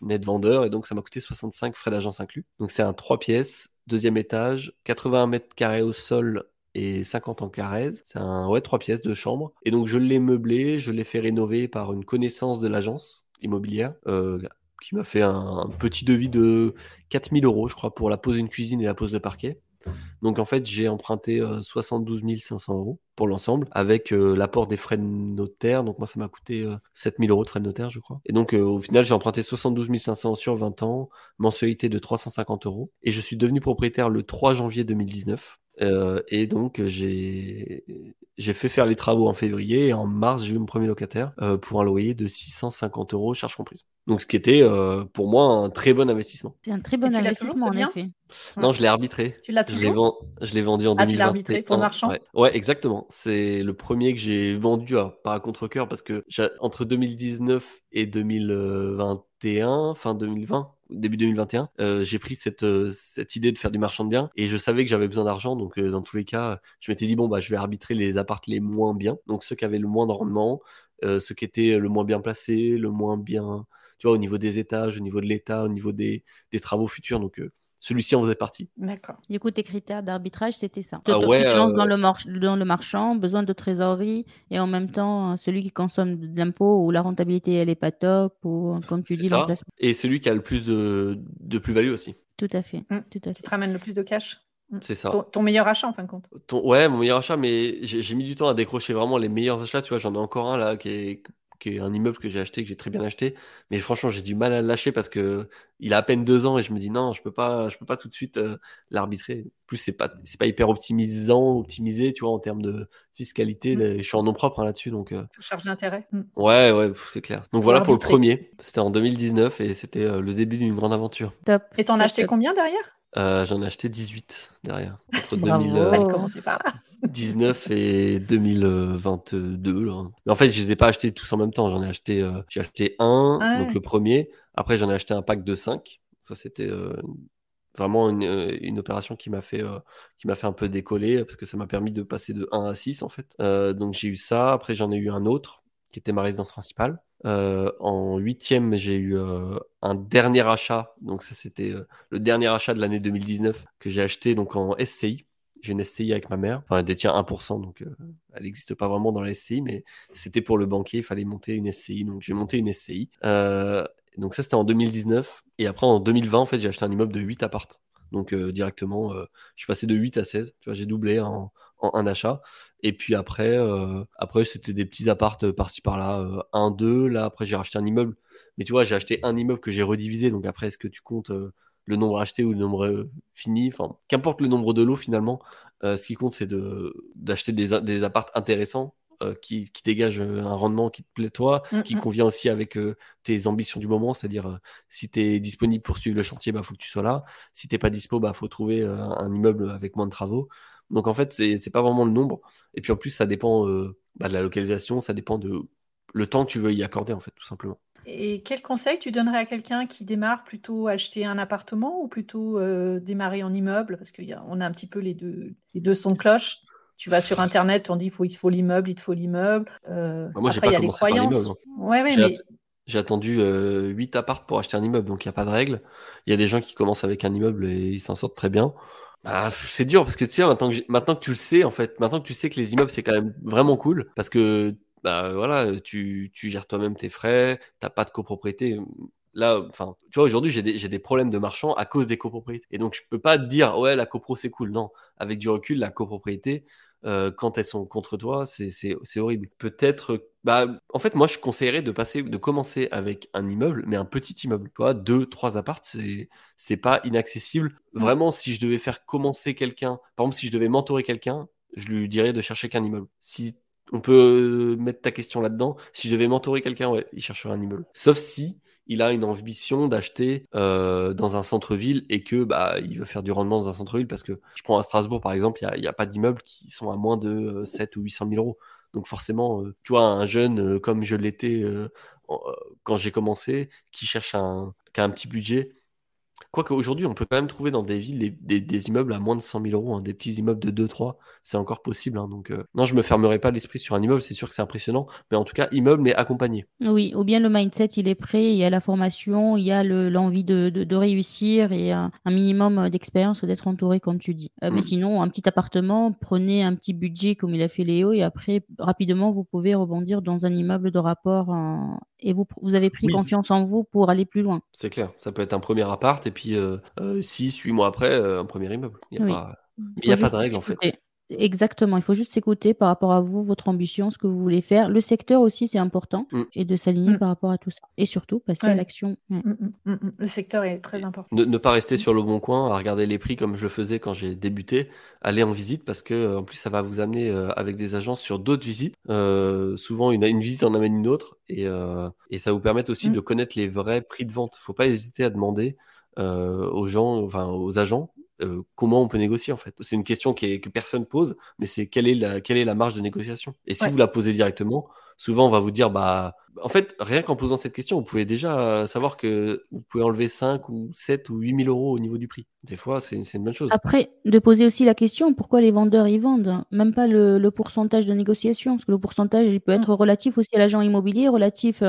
net vendeurs, et donc ça m'a coûté 65 frais d'agence inclus. Donc c'est un 3 pièces, deuxième étage, 81 mètres carrés au sol et 50 en carré. C'est un ouais trois pièces de chambre. Et donc je l'ai meublé, je l'ai fait rénover par une connaissance de l'agence immobilière euh, qui m'a fait un, petit devis de 4000 euros, je crois, pour la pose d'une cuisine et la pose de parquet. Donc en fait, j'ai emprunté 72 euh, 500 euros pour l'ensemble, avec euh, l'apport des frais de notaire. Donc moi, ça m'a coûté 7000 euros de frais de notaire, je crois. Et donc au final, j'ai emprunté 72 500 sur 20 ans, mensualité de 350 euros. Et je suis devenu propriétaire le 3 janvier 2019. Euh, et donc j'ai j'ai fait faire les travaux en février et en mars j'ai eu mon premier locataire euh, pour un loyer de 650 euros charges comprises. Donc ce qui était euh, pour moi un très bon investissement. C'est un très bon investissement en effet. Non, je l'ai arbitré. Tu l'as toujours Je l'ai vendu en ah, tu l'as arbitré pour marchand ouais. ouais. exactement. C'est le premier que j'ai vendu, à, pas à contre-coeur, parce que entre 2019 et 2021, fin 2020, début 2021, euh, j'ai pris cette, euh, cette idée de faire du marchand de biens et je savais que j'avais besoin d'argent. Donc, euh, dans tous les cas, je m'étais dit, bon, bah, je vais arbitrer les apparts les moins bien. Donc, ceux qui avaient le moins de rendement, ceux qui étaient le moins bien placés, le moins bien, tu vois, au niveau des étages, au niveau de l'état, au niveau des, des travaux futurs. Donc, celui-ci en faisait partie. D'accord. Du coup, tes critères d'arbitrage, c'était ça. Ah ouais, dans, le dans le marchand, besoin de trésorerie, et en même temps, celui qui consomme de l'impôt ou la rentabilité, elle n'est pas top, ou comme tu dis, ça. Et celui qui a le plus de, de plus-value aussi. Tout à fait. Mmh. Tout à fait. Qui te ramène le plus de cash. Mmh. C'est ça. Ton, meilleur achat en fin de compte. Ton, ouais, mon meilleur achat, mais j'ai mis du temps à décrocher vraiment les meilleurs achats. Tu vois, j'en ai encore un là qui est qui est un immeuble que j'ai acheté, que j'ai très bien acheté. Mais franchement, j'ai du mal à le lâcher parce que il a à peine deux ans et je me dis non, je peux pas, je peux pas tout de suite euh, l'arbitrer. plus, c'est pas, c'est pas hyper optimisant, optimisé, tu vois, en termes de fiscalité. Mm. Je suis en nom propre hein, là-dessus, donc. Euh... Charge d'intérêt. Mm. Ouais, ouais, c'est clair. Donc voilà pour le premier. C'était en 2019 et c'était euh, le début d'une grande aventure. Top. Et t'en as acheté combien derrière? Euh, J'en ai acheté 18 derrière. Entre 2000, euh, commencer par là. 19 et 2022. Là. Mais en fait, je les ai pas achetés tous en même temps. J'en ai acheté, euh, j'ai acheté un, ah donc le premier. Après, j'en ai acheté un pack de 5. Ça, c'était euh, vraiment une, euh, une, opération qui m'a fait, qui m'a fait un peu décoller parce que ça m'a permis de passer de 1 à 6 en fait. donc j'ai eu ça. Après, j'en ai eu un autre qui était ma résidence principale. en huitième, j'ai eu un dernier achat. Donc ça, c'était le dernier achat de l'année 2019 que j'ai acheté donc en SCI. J'ai une SCI avec ma mère. Enfin, elle détient 1%, donc euh, elle n'existe pas vraiment dans la SCI, mais c'était pour le banquier, il fallait monter une SCI. Donc j'ai monté une SCI. Euh, donc ça, c'était en 2019. Et après, en 2020, en fait, j'ai acheté un immeuble de 8 appartes. Donc euh, directement, je suis passé de 8 à 16. Tu vois, j'ai doublé en, en un achat. Et puis après, après c'était des petits appartes par-ci par-là, un, deux. Là, après, j'ai racheté un immeuble. Mais tu vois, j'ai acheté un immeuble que j'ai redivisé. Donc après, est-ce que tu comptes le nombre acheté ou le nombre fini Enfin, qu'importe le nombre de lots finalement, ce qui compte, c'est d'acheter des, des appartes intéressants euh, qui, dégage euh, un rendement qui te plaît toi, mmh, qui mmh. convient aussi avec euh, tes ambitions du moment, c'est-à-dire si tu es disponible pour suivre le chantier, il bah, faut que tu sois là. Si tu pas dispo, il bah, faut trouver un immeuble avec moins de travaux. Donc en fait, c'est pas vraiment le nombre. Et puis en plus, ça dépend bah, de la localisation, ça dépend de le temps que tu veux y accorder, en fait, tout simplement. Et quel conseil tu donnerais à quelqu'un qui démarre plutôt acheter un appartement ou plutôt démarrer en immeuble? Parce qu'on a un petit peu les deux, les deux sons de cloche tu vas sur Internet, on dit faut, il faut l'immeuble, il te faut l'immeuble. Euh, bah, moi, pas il y a les croyances. Hein. J'ai attendu euh, 8 apparts pour acheter un immeuble, donc il n'y a pas de règle. Il y a des gens qui commencent avec un immeuble et ils s'en sortent très bien. Bah, c'est dur parce que tu sais, maintenant que, maintenant que tu le sais, en fait, maintenant que tu sais que les immeubles, c'est quand même vraiment cool parce que bah, voilà, tu, tu gères toi-même tes frais, tu n'as pas de copropriété là, enfin, tu vois, aujourd'hui, j'ai des, des, problèmes de marchand à cause des copropriétés. Et donc, je peux pas te dire, ouais, la copro, c'est cool. Non, avec du recul, la copropriété, euh, quand elles sont contre toi, c'est horrible. Peut-être, bah, en fait, moi, je conseillerais de passer, de commencer avec un immeuble, mais un petit immeuble. Tu vois, deux, trois apparts, c'est pas inaccessible. Vraiment, si je devais faire commencer quelqu'un, par exemple, si je devais mentorer quelqu'un, je lui dirais de chercher qu'un immeuble. Si on peut mettre ta question là-dedans, si je devais mentorer quelqu'un, ouais, il chercherait un immeuble. Sauf si il a une ambition d'acheter euh, dans un centre-ville et que bah, il veut faire du rendement dans un centre-ville parce que je prends à Strasbourg par exemple, il n'y a, pas d'immeubles qui sont à moins de 7 euh, ou 800 000 euros. Donc forcément, euh, tu vois, un jeune comme je l'étais quand j'ai commencé, qui cherche un, qui a un petit budget, Quoique aujourd'hui, on peut quand même trouver dans des villes des, immeubles à moins de 100 000 euros, hein, des petits immeubles de 2-3, c'est encore possible. Hein, donc, euh, non, je me fermerai pas l'esprit sur un immeuble, c'est sûr que c'est impressionnant, mais en tout cas, immeuble, mais accompagné. Oui, ou bien le mindset, il est prêt, il y a la formation, il y a l'envie de, réussir et un, minimum d'expérience d'être entouré, comme tu dis. Euh, mais mm. sinon, un petit appartement, prenez un petit budget comme il a fait Léo, et après, rapidement, vous pouvez rebondir dans un immeuble de rapport et vous, vous avez pris confiance en vous pour aller plus loin. C'est clair, ça peut être un premier appart et puis 6, 8 mois après, un premier immeuble. Il n'y a, pas, a pas de règle en fait. Exactement, il faut juste s'écouter par rapport à vous, votre ambition, ce que vous voulez faire. Le secteur aussi, c'est important, mmh. et de s'aligner mmh. par rapport à tout ça. Et surtout, passer à l'action. Mmh, le secteur est très important. Ne, pas rester sur le bon coin, à regarder les prix comme je le faisais quand j'ai débuté. Aller en visite parce que en plus, ça va vous amener avec des agences sur d'autres visites. souvent, une, une, visite en amène une autre, et, et ça vous permet aussi de connaître les vrais prix de vente. Il ne faut pas hésiter à demander aux gens, enfin aux agents, euh, comment on peut négocier en fait. C'est une question qui que personne pose, mais c'est quelle est la, quelle est la marge de négociation. Et si vous la posez directement, souvent on va vous dire bah en fait, rien qu'en posant cette question, vous pouvez déjà savoir que vous pouvez enlever 5 ou 7 ou 8 000 euros au niveau du prix. Des fois, c'est une bonne chose. Après, de poser aussi la question pourquoi les vendeurs y vendent? Même pas le, pourcentage de négociation, parce que le pourcentage, il peut être mmh. relatif aussi à l'agent immobilier, relatif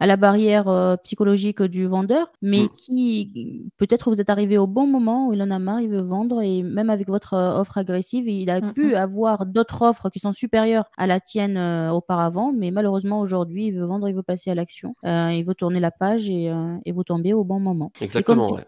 à la barrière euh, psychologique du vendeur, mais mmh. qui, peut-être vous êtes arrivé au bon moment où il en a marre, il veut vendre, et même avec votre euh, offre agressive, il a mmh, pu avoir d'autres offres qui sont supérieures à la tienne euh, auparavant, mais malheureusement, aujourd'hui, il veut vendre il veut passer à l'action, euh, il veut tourner la page et, euh, et, vous tombez au bon moment. Exactement.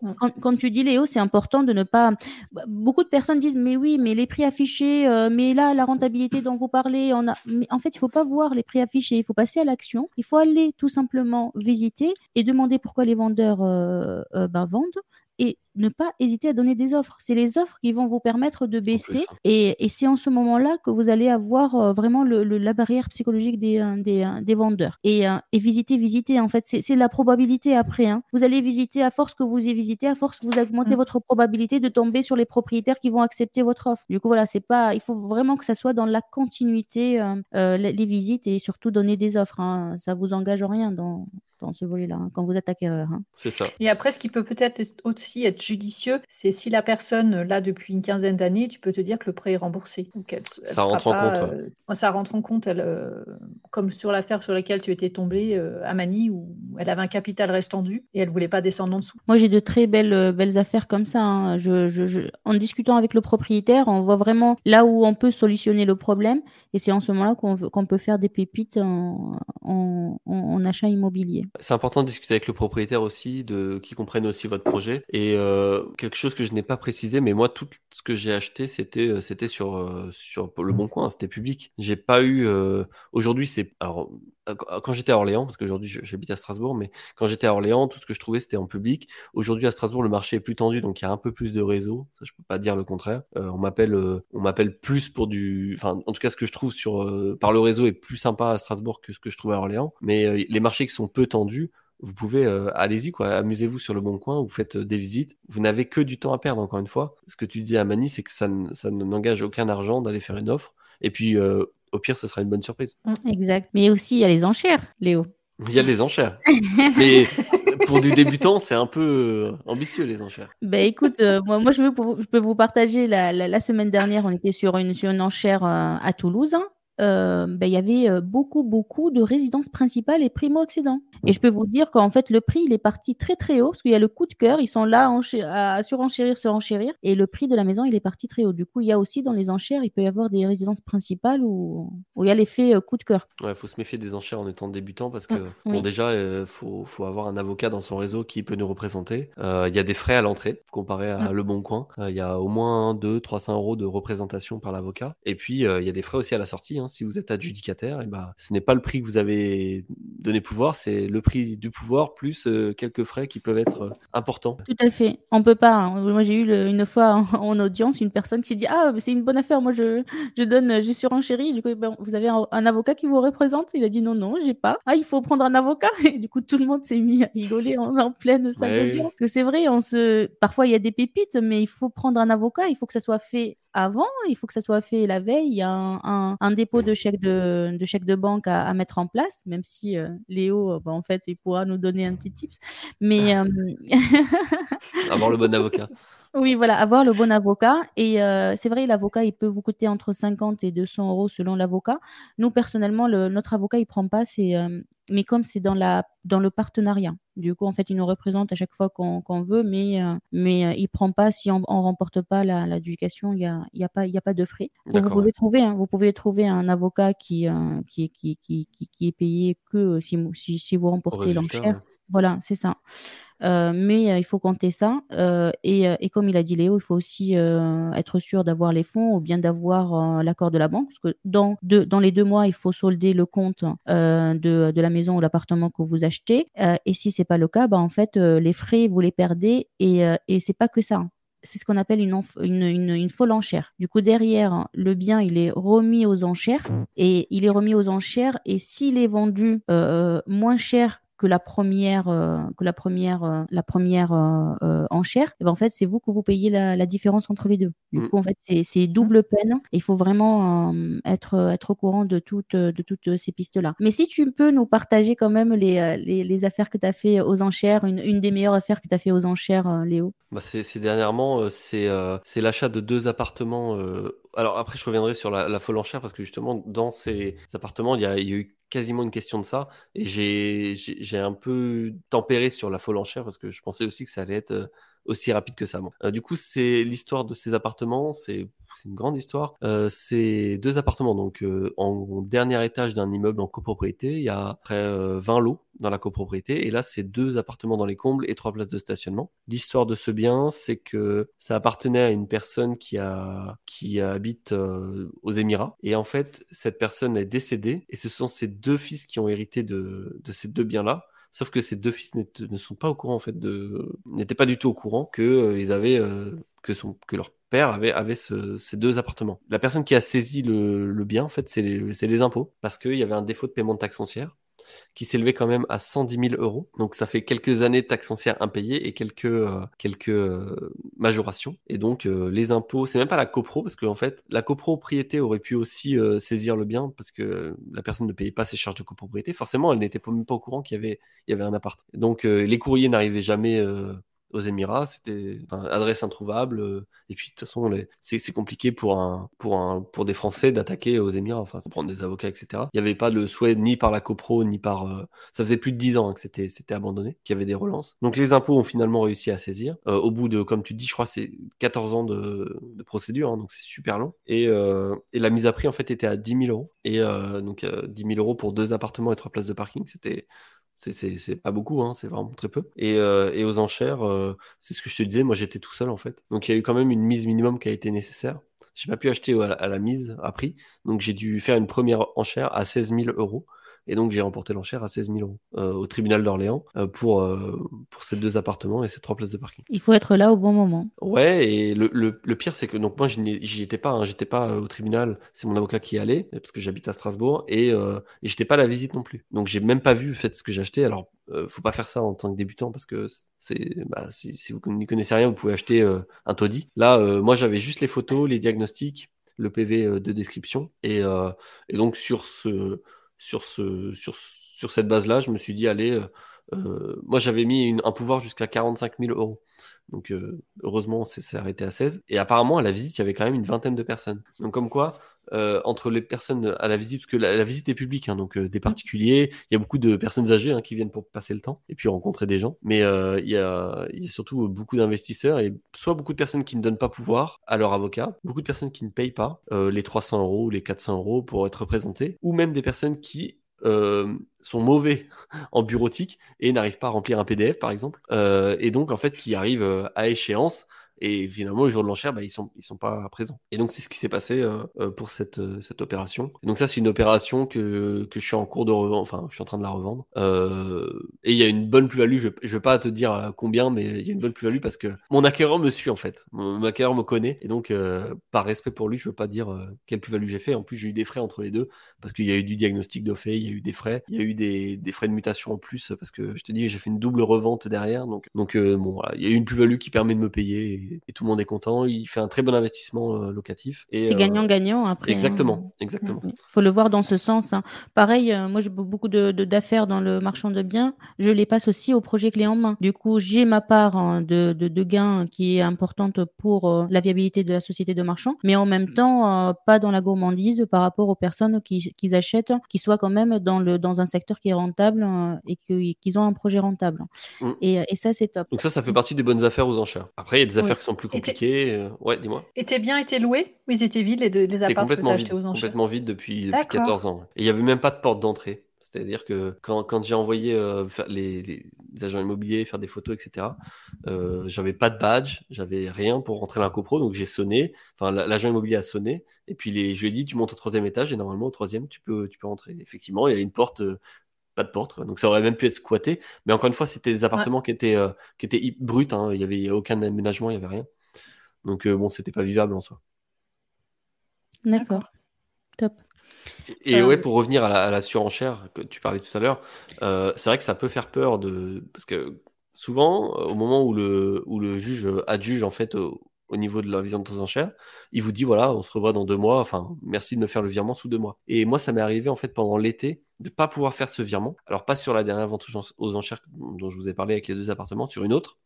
Comme tu, dis, Léo, c'est important de ne pas. Bah, beaucoup de personnes disent Mais oui, mais les prix affichés, euh, mais là, la rentabilité dont vous parlez, on a... mais en fait, il ne faut pas voir les prix affichés, il faut passer à l'action. Il faut aller tout simplement visiter et demander pourquoi les vendeurs ben, vendent et ne pas hésiter à donner des offres. C'est les offres qui vont vous permettre de baisser et, c'est en ce moment-là que vous allez avoir euh, vraiment le, la barrière psychologique des, euh, des, euh, des vendeurs. Et, et, visiter, visiter, en fait, c'est la probabilité après. Hein. Vous allez visiter à force que vous y visitez, à force vous augmentez mmh. votre probabilité de tomber sur les propriétaires qui vont accepter votre offre. Du coup, voilà, c'est pas, il faut vraiment que ça soit dans la continuité, les, visites et surtout donner des offres. Hein. Ça vous engage rien dans, dans ce volet-là, hein, quand vous êtes acquéreur. Hein. C'est ça. Et après, ce qui peut peut-être aussi être judicieux, c'est si la personne, là, depuis une quinzaine d'années, tu peux te dire que le prêt est remboursé. Donc ça rentre en compte. Euh, ça rentre en compte, elle, euh, comme sur l'affaire sur laquelle tu étais tombé, euh, à Mani, où Elle avait un capital restendu et elle voulait pas descendre en dessous. Moi, j'ai de très belles, belles affaires comme ça. hein. Je, je- je- En discutant avec le propriétaire, on voit vraiment là où on peut solutionner le problème. Et c'est en ce moment-là qu'on veut- qu'on peut faire des pépites en, en- en- en achat immobilier. C'est important de discuter avec le propriétaire aussi, de qui comprenne aussi votre projet. Et euh, quelque chose que je n'ai pas précisé, mais moi tout ce que j'ai acheté, c'était euh, c'était sur euh, sur le Bon Coin, c'était public. J'ai pas eu. euh, Aujourd'hui, c'est alors euh, quand j'étais à Orléans, parce qu'aujourd'hui j'habite à Strasbourg, mais quand j'étais à Orléans, tout ce que je trouvais c'était en public. Aujourd'hui à Strasbourg, le marché est plus tendu, donc il y a un peu plus de réseaux. Ça, je peux pas dire le contraire. Euh, on m'appelle euh, on m'appelle plus pour du. Enfin, en tout cas, ce que je trouve sur euh, par le réseau est plus sympa à Strasbourg que ce que je trouve à Orléans. Mais euh, les marchés qui sont peu tendus vous pouvez, euh, allez-y, quoi, amusez-vous sur le bon coin, vous faites euh, des visites, vous n'avez que du temps à perdre, encore une fois. Ce que tu dis à Mani, c'est que ça, ne- ça ne n'engage aucun argent d'aller faire une offre, et puis euh, au pire, ce sera une bonne surprise. Exact. Mais aussi, il y a les enchères, Léo. Il y a des enchères. Mais pour du débutant, c'est un peu ambitieux, les enchères. Ben écoute, euh, moi, moi je, veux pour- je peux vous partager la, la- la semaine dernière, on était sur une, sur une enchère euh, à Toulouse. Euh, ben, il y avait euh, beaucoup, beaucoup de résidences principales et primo-accédants. Et je peux vous dire qu'en fait, le prix, il est parti très, très haut parce qu'il y a le coup de cœur. Ils sont là à, enché- à surenchérir, surenchérir. Et le prix de la maison, il est parti très haut. Du coup, il y a aussi dans les enchères, il peut y avoir des résidences principales où, où il y a l'effet euh, coup de cœur. Ouais, faut se méfier des enchères en étant débutant parce que, Mm, bon, oui. déjà, il faut, faut avoir un avocat dans son réseau qui peut nous représenter. Euh, Il y a des frais à l'entrée comparé à Mm. Le Bon Coin. Il y a au moins 2 300 euros de représentation par l'avocat. Et puis, il y a des frais aussi à la sortie. hein. Si vous êtes adjudicataire, et ben, ce n'est pas le prix que vous avez donné pouvoir, c'est le prix du pouvoir plus euh, quelques frais qui peuvent être euh, importants. Tout à fait. On peut pas. hein. Moi, j'ai eu le- une fois en, en audience une personne qui s'est dit Ah, mais c'est une bonne affaire. Moi, je, je donne, j'ai surenchéri. Du coup, ben, vous avez un, un avocat qui vous représente? Il a dit Non, non, j'ai pas. Ah, il faut prendre un avocat. Et du coup, tout le monde s'est mis à rigoler en, en pleine salle Ouais, d'audience. Parce que c'est vrai, on se... parfois, il y a des pépites, mais il faut prendre un avocat. Il faut que ça soit fait avant, il faut que ça soit fait la veille. Il y a un, un- un dépôt de chèque de, de chèque de banque à, à mettre en place, même si euh, Léo, euh, ben, en fait, il pourra nous donner un petit tips. Mais euh, Avoir le bon avocat. oui, voilà, avoir le bon avocat. Et euh, c'est vrai, l'avocat, il peut vous coûter entre 50 et 200 euros selon l'avocat. Nous, personnellement, le- notre avocat, il prend pas. C'est, euh, mais comme c'est dans, la, dans le partenariat, du coup, en fait, il nous représente à chaque fois qu'on qu'on veut, mais, euh, mais euh, il prend pas si on ne remporte pas la- l'adjudication, il n'y a, il y a, pas- il y a pas de frais. Vous, pouvez ouais. trouver, hein, vous pouvez trouver un avocat qui, euh, qui, qui, qui, qui, qui est payé que si, si, si vous remportez l'enchère. Voilà, c'est ça. Euh, mais euh, il faut compter ça. Euh, et, et comme il a dit Léo, il faut aussi être sûr d'avoir les fonds ou bien d'avoir l'accord de la banque. Parce que dans, dans les deux mois, il faut solder le compte de, de la maison ou l'appartement que vous achetez. Et si c'est pas le cas, bah, en fait, les frais, vous les perdez. Et, et c'est pas que ça. C'est ce qu'on appelle une, une, une, folle enchère. Du coup, derrière, le bien, il est remis aux enchères. Et il est remis aux enchères. Et s'il est vendu moins cher que la première, euh, que la première, euh, la première euh, enchère, eh ben, en fait, c'est vous que vous payez la, la différence entre les deux. Du Mm. coup, en fait, c'est c'est double peine. Il faut vraiment être, être au courant de toutes, de toutes ces pistes-là. Mais si tu peux nous partager quand même les, les, les affaires que tu as fait aux enchères, une, une des meilleures affaires que tu as fait aux enchères, Léo? Bah, c'est dernièrement, c'est c'est l'achat de deux appartements. Alors après, je reviendrai sur la, la folle enchère parce que justement, dans ces appartements, il y a, il y a eu quasiment une question de ça. Et j'ai un peu tempéré sur la folle enchère parce que je pensais aussi que ça allait être euh, aussi rapide que ça. Euh, du coup, c'est l'histoire de ces appartements. C'est une grande histoire. Euh, c'est deux appartements donc euh, en dernier étage d'un immeuble en copropriété. Il y a près euh, 20 lots dans la copropriété et là c'est deux appartements dans les combles et trois places de stationnement. L'histoire de ce bien, c'est que ça appartenait à une personne qui habite aux Émirats et en fait cette personne est décédée et ce sont ses deux fils qui ont hérité de, ces deux biens là. Sauf que ces deux fils ne sont pas au courant en fait de n'étaient pas du tout au courant que euh, avaient euh, que leur père avait avait ce- ces deux appartements. La personne qui a saisi le, bien en fait c'est les, les impôts parce qu'il y avait un défaut de paiement de taxe foncière qui s'élevait quand même à 110 000 euros. Donc ça fait quelques années de taxes foncières impayées et quelques, euh, quelques euh, majorations. Et donc euh, les impôts, c'est même pas la copro, parce qu'en fait, la copropriété aurait pu aussi saisir le bien, parce que la personne ne payait pas ses charges de copropriété. Forcément, elle n'était même pas au courant qu'il y avait, il y avait un appart. Donc les courriers n'arrivaient jamais... aux Émirats, c'était enfin, adresse introuvable. euh, et puis de toute façon, les- c'est compliqué pour un pour un pour des Français d'attaquer aux Émirats. Enfin, prendre des avocats, etc. Il n'y avait pas le souhait ni par la copro ni par. euh, ça faisait plus de 10 ans hein, que c'était c'était abandonné, qu'il y avait des relances. Donc les impôts ont finalement réussi à saisir. Euh, au bout de, comme tu dis, je crois c'est 14 ans de, de procédure, hein, donc c'est super long. Et, euh, et la mise à prix en fait était à 10 000 euros. Et euh, donc euh, 10 000 euros pour deux appartements et trois places de parking, c'était c'est- pas beaucoup, hein, c'est vraiment très peu. Et, euh, aux enchères, euh, c'est ce que je te disais, moi j'étais tout seul en fait. Donc il y a eu quand même une mise minimum qui a été nécessaire. J'ai pas pu acheter à la, à la mise à prix, donc j'ai dû faire une première enchère à 16 000 euros. Et donc j'ai remporté l'enchère à 16 000 euros euh, au tribunal d'Orléans euh, pour, euh, pour ces deux appartements et ces trois places de parking. Il faut être là au bon moment. Ouais, et le, le, le pire, c'est que donc moi, j'y étais pas, hein, j'étais pas euh, au tribunal, c'est mon avocat qui y allait, parce que j'habite à Strasbourg, et, euh, et j'étais pas à la visite non plus. Donc j'ai même pas vu, fait, ce que j'ai acheté. Alors, euh, faut pas faire ça en tant que débutant, parce que c'est, bah, si, si vous n'y connaissez rien, vous pouvez acheter euh, un taudis. Là, euh, moi, j'avais juste les photos, les diagnostics, le PV de description, et, euh, et donc sur ce, sur ce, sur, sur cette base-là, je me suis dit, allez, euh, euh, moi, j'avais mis un pouvoir jusqu'à 45 000 euros. Donc euh, heureusement, c'est s'est arrêté à 16. Et apparemment, à la visite, il y avait quand même une vingtaine de personnes. Donc comme quoi, euh, entre les personnes à la visite, parce que la, visite est publique, hein, donc euh, des particuliers, il y a beaucoup de personnes âgées hein, qui viennent pour passer le temps et puis rencontrer des gens. Mais euh, il, y a, il y a surtout beaucoup d'investisseurs et soit beaucoup de personnes qui ne donnent pas pouvoir à leur avocat, beaucoup de personnes qui ne payent pas les 300 euros ou les 400 euros pour être représentés, ou même des personnes qui euh, sont mauvais en bureautique et n'arrivent pas à remplir un PDF par exemple, euh, et donc en fait qui arrivent euh, à échéance et finalement le jour de l'enchère bah, ils sont ils sont pas présents. Et donc c'est ce qui s'est passé euh, euh, pour cette euh, cette opération. Et donc ça c'est une opération que que je suis en cours de revendre, enfin je suis en train de la revendre. Euh, et il y a une bonne plus-value. Je je vais pas te dire euh, combien, mais il y a une bonne plus-value parce que mon acquéreur me suit en fait. Mon, acquéreur me connaît et donc euh, par respect pour lui je veux pas dire quelle plus-value j'ai fait. En plus j'ai eu des frais entre les deux parce qu'il y a eu du diagnostic de il y a eu des frais, il y a eu des, des frais de mutation en plus parce que je te dis j'ai fait une double revente derrière donc donc bon il y a eu une plus-value qui permet de me payer et tout le monde est content. Il fait un très bon investissement euh, locatif. C'est euh, gagnant-gagnant après. hein. Exactement, exactement. Il faut le voir dans ce sens. hein. Pareil, euh, moi j'ai beaucoup de de- d'affaires dans le marchand de biens. Je les passe aussi au projet clé en main. Du coup, j'ai ma part hein, de, de, de gain qui est importante pour la viabilité de la société de marchand, mais en même temps, pas dans la gourmandise par rapport aux personnes qui, qui achètent, qui soient quand même dans, le, dans un secteur qui est rentable et qu'ils ont un projet rentable. Mm. Et, et ça, c'est top. Donc ça, ça fait partie des bonnes affaires aux enchères. Après, il y a des affaires. Qui sont plus compliquées. euh, Ouais, dis-moi. Tes biens étaient loués ou ils étaient vides, les, deux- les que complètement as vide, achetés aux enchères? complètement vide depuis, depuis D'accord. 14 ans. Et il n'y avait même pas de porte d'entrée. C'est-à-dire que quand, quand j'ai envoyé euh, les, agents immobiliers faire des photos, etc., euh, j'avais pas de badge, j'avais rien pour rentrer dans la copro, donc j'ai sonné. Enfin, la- l'agent immobilier a sonné, et puis les, je lui ai dit, tu montes au troisième étage, et normalement au troisième, tu peux, tu peux rentrer. Effectivement, il y a une porte, pas de porte, quoi. donc ça aurait même pu être squatté. Mais encore une fois, c'était des appartements qui étaient, euh, qui étaient bruts, hein. il y avait aucun aménagement, il y avait rien. Donc euh, bon, c'était pas vivable en soi. D'accord. Top. Et et Euh, ouais, pour revenir à la, à la surenchère que tu parlais tout à l'heure, euh, c'est vrai que ça peut faire peur de parce que souvent, au moment où le où le juge adjuge en fait au, au niveau de la vision aux enchères, il vous dit voilà, on se revoit dans deux mois. Enfin, merci de me faire le virement sous deux mois. Et moi, ça m'est arrivé en fait pendant l'été de pas pouvoir faire ce virement. Alors pas sur la dernière vente aux en- aux enchères dont je vous ai parlé avec les deux appartements, sur une autre.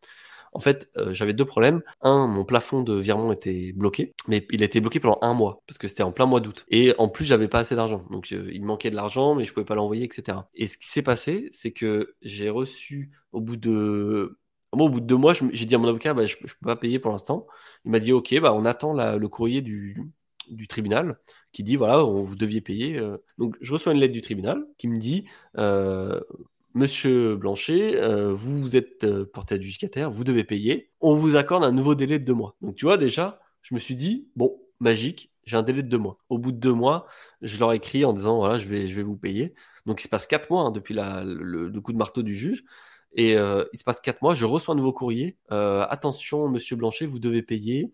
En fait, euh, j'avais deux problèmes. Un, mon plafond de virement était bloqué, mais il été bloqué pendant un mois parce que c'était en plein mois d'août. Et en plus, j'avais pas assez d'argent, donc euh, il manquait de l'argent, mais je pouvais pas l'envoyer, etc. Et ce qui s'est passé, c'est que j'ai reçu au bout de au bout de deux mois, j'ai dit à mon avocat, bah, je, je peux pas payer pour l'instant. Il m'a dit, ok, bah, on attend le courrier du, du tribunal qui dit, voilà, vous deviez payer. euh. Donc, je reçois une lettre du tribunal qui me dit, euh, Monsieur Blanchet, euh, vous êtes euh, porté adjudicataire, vous devez payer. On vous accorde un nouveau délai de deux mois. Donc, tu vois, déjà, je me suis dit, bon, magique, j'ai un délai de deux mois. Au bout de deux mois, je leur écris en disant, voilà, je vais, vous payer. Donc, il se passe quatre mois hein, depuis le, coup de marteau du juge. Et il se passe quatre mois, je reçois un nouveau courrier. Attention, monsieur Blanchet, vous devez payer.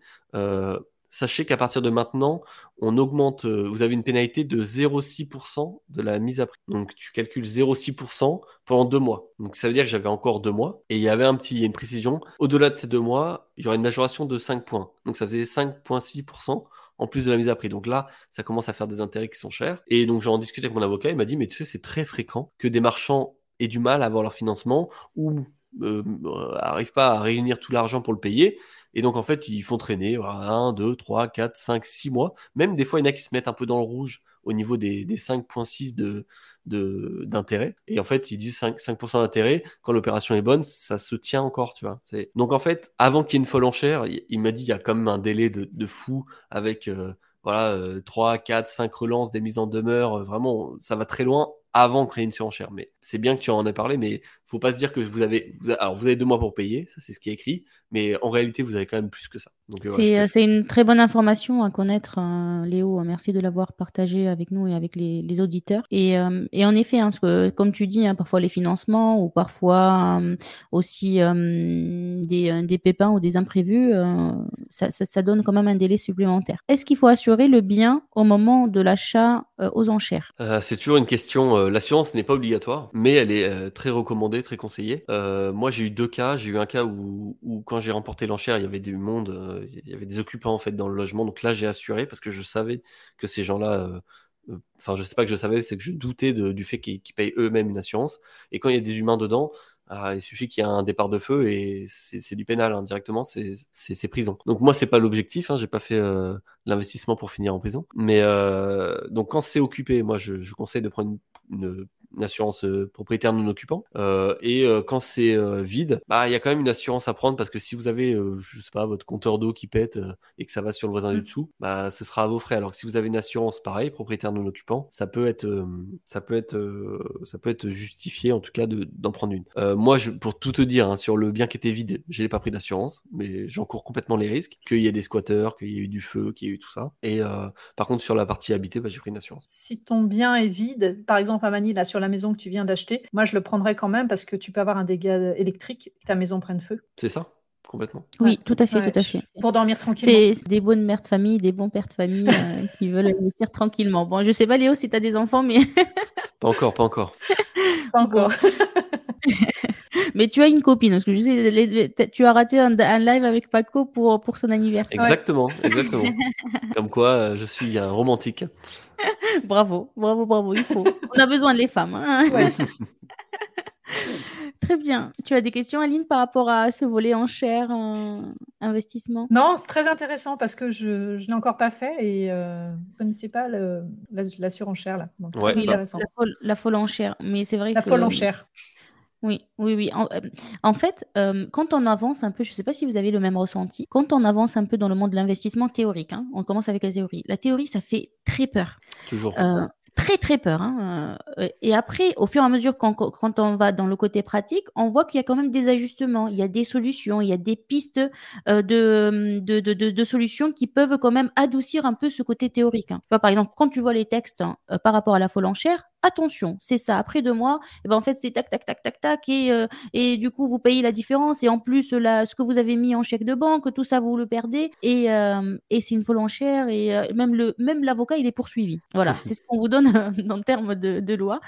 Sachez qu'à partir de maintenant, on augmente, euh, vous avez une pénalité de 0,6% de la mise à prix. Donc tu calcules 0,6% pendant deux mois. Donc ça veut dire que j'avais encore deux mois. Et il y avait un petit, une précision. Au-delà de ces deux mois, il y aura une majoration de 5 points. Donc ça faisait 5,6% en plus de la mise à prix. Donc là, ça commence à faire des intérêts qui sont chers. Et donc j'en discutais avec mon avocat, il m'a dit, mais tu sais, c'est très fréquent que des marchands aient du mal à avoir leur financement ou n'arrivent pas à réunir tout l'argent pour le payer. Et donc, en fait, ils font traîner 1, 2, 3, 4, 5, 6 mois. Même des fois, il y en a qui se mettent un peu dans le rouge au niveau des, des 5,6 de, d'intérêt. Et en fait, ils disent 5%, 5 d'intérêt. Quand l'opération est bonne, ça se tient encore, tu vois. Donc en fait, avant qu'il y ait une folle enchère, il, m'a dit il y a quand même un délai de, de fou avec euh, voilà, 3, 4, 5 relances, des mises en demeure. Euh, vraiment, ça va très loin avant de créer une surenchère. Mais c'est bien que tu en aies parlé, mais faut pas se dire que vous avez, alors vous avez deux mois pour payer, ça c'est ce qui est écrit, mais en réalité vous avez quand même plus que ça. Euh, euh, c'est une très bonne information à connaître, hein, Léo. Merci de l'avoir partagé avec nous et avec les, auditeurs. Et, euh, et, en effet, hein, parce que comme tu dis, hein, parfois les financements ou parfois aussi des, des, pépins ou des imprévus, ça, ça, ça, donne quand même un délai supplémentaire. Est-ce qu'il faut assurer le bien au moment de l'achat aux enchères? C'est toujours une question. L'assurance n'est pas obligatoire, mais elle est très recommandée très conseillé. Euh, moi, j'ai eu deux cas. J'ai eu un cas où, quand j'ai remporté l'enchère, il y avait du monde, euh, il y avait des occupants en fait dans le logement. Donc là, j'ai assuré parce que je savais que ces gens-là, euh, enfin, je sais pas que je savais, c'est que je doutais du fait qu'ils payent eux-mêmes une assurance. Et quand il y a des humains dedans, ah, il suffit qu'il y ait un départ de feu et c'est du pénal hein, directement, c'est prison. Donc moi c'est pas l'objectif, hein, j'ai pas fait l'investissement pour finir en prison. Mais donc quand c'est occupé, moi je, conseille de prendre une assurance euh, propriétaire non occupant. Euh, et euh, quand c'est vide, bah il y a quand même une assurance à prendre parce que si vous avez, je sais pas, votre compteur d'eau qui pète et que ça va sur le voisin du mm. dessous, bah ce sera à vos frais. Alors que si vous avez une assurance pareil, propriétaire non occupant, ça peut être, ça peut être, ça peut être justifié en tout cas d'en prendre une. moi, je, pour tout te dire, hein, sur le bien qui était vide, j'ai pas pris d'assurance, mais j'encours complètement les risques qu'il y ait des squatteurs, qu'il y ait eu du feu, qu'il y ait eu tout ça. Et par contre, sur la partie habitée, bah, j'ai pris une assurance. Si ton bien est vide, par exemple à Manille, là sur la maison que tu viens d'acheter, moi je le prendrais quand même parce que tu peux avoir un dégât électrique que ta maison prenne feu. C'est ça complètement. Oui, tout à fait, tout à fait. Pour dormir tranquillement. C'est des bonnes mères de famille, des bons pères de famille euh, qui veulent investir tranquillement. Bon, je sais pas, Léo, si tu as des enfants, mais. pas encore, pas encore. pas encore. Mais tu as une copine, parce que je sais, tu as raté un, live avec Paco pour, pour son anniversaire. Exactement, exactement. Comme quoi, euh, je suis un romantique. bravo, bravo, bravo, il faut. On a besoin de les femmes. Hein. Très bien. Tu as des questions, Aline, par rapport à ce volet en chair, en investissement? Non, c'est très intéressant parce que je, je n'ai encore pas fait et euh, je ne connaissais pas le, la, surenchère. Là. Donc, la, folle, la, folle, enchère. Mais c'est vrai la folle enchère. Oui, oui, oui. En, euh, fait, euh, quand on avance un peu, je ne sais pas si vous avez le même ressenti, quand on avance un peu dans le monde de l'investissement théorique, hein, on commence avec la théorie. La théorie, ça fait très peur. Toujours. Euh, très très peur. Hein. Et après, au fur et à mesure quand, quand on va dans le côté pratique, on voit qu'il y a quand même des ajustements, il y a des solutions, il y a des pistes de, de, de, de, solutions qui peuvent quand même adoucir un peu ce côté théorique. Hein. par exemple, quand tu vois les textes hein, par rapport à la folle enchère, attention, c'est ça. Après deux mois, et eh ben en fait c'est tac tac tac tac tac et euh, et du coup vous payez la différence et en plus là ce que vous avez mis en chèque de banque, tout ça vous le perdez et euh, et c'est une folle enchère et euh, même le même l'avocat il est poursuivi. Voilà, c'est ce qu'on vous donne en termes de, de, loi.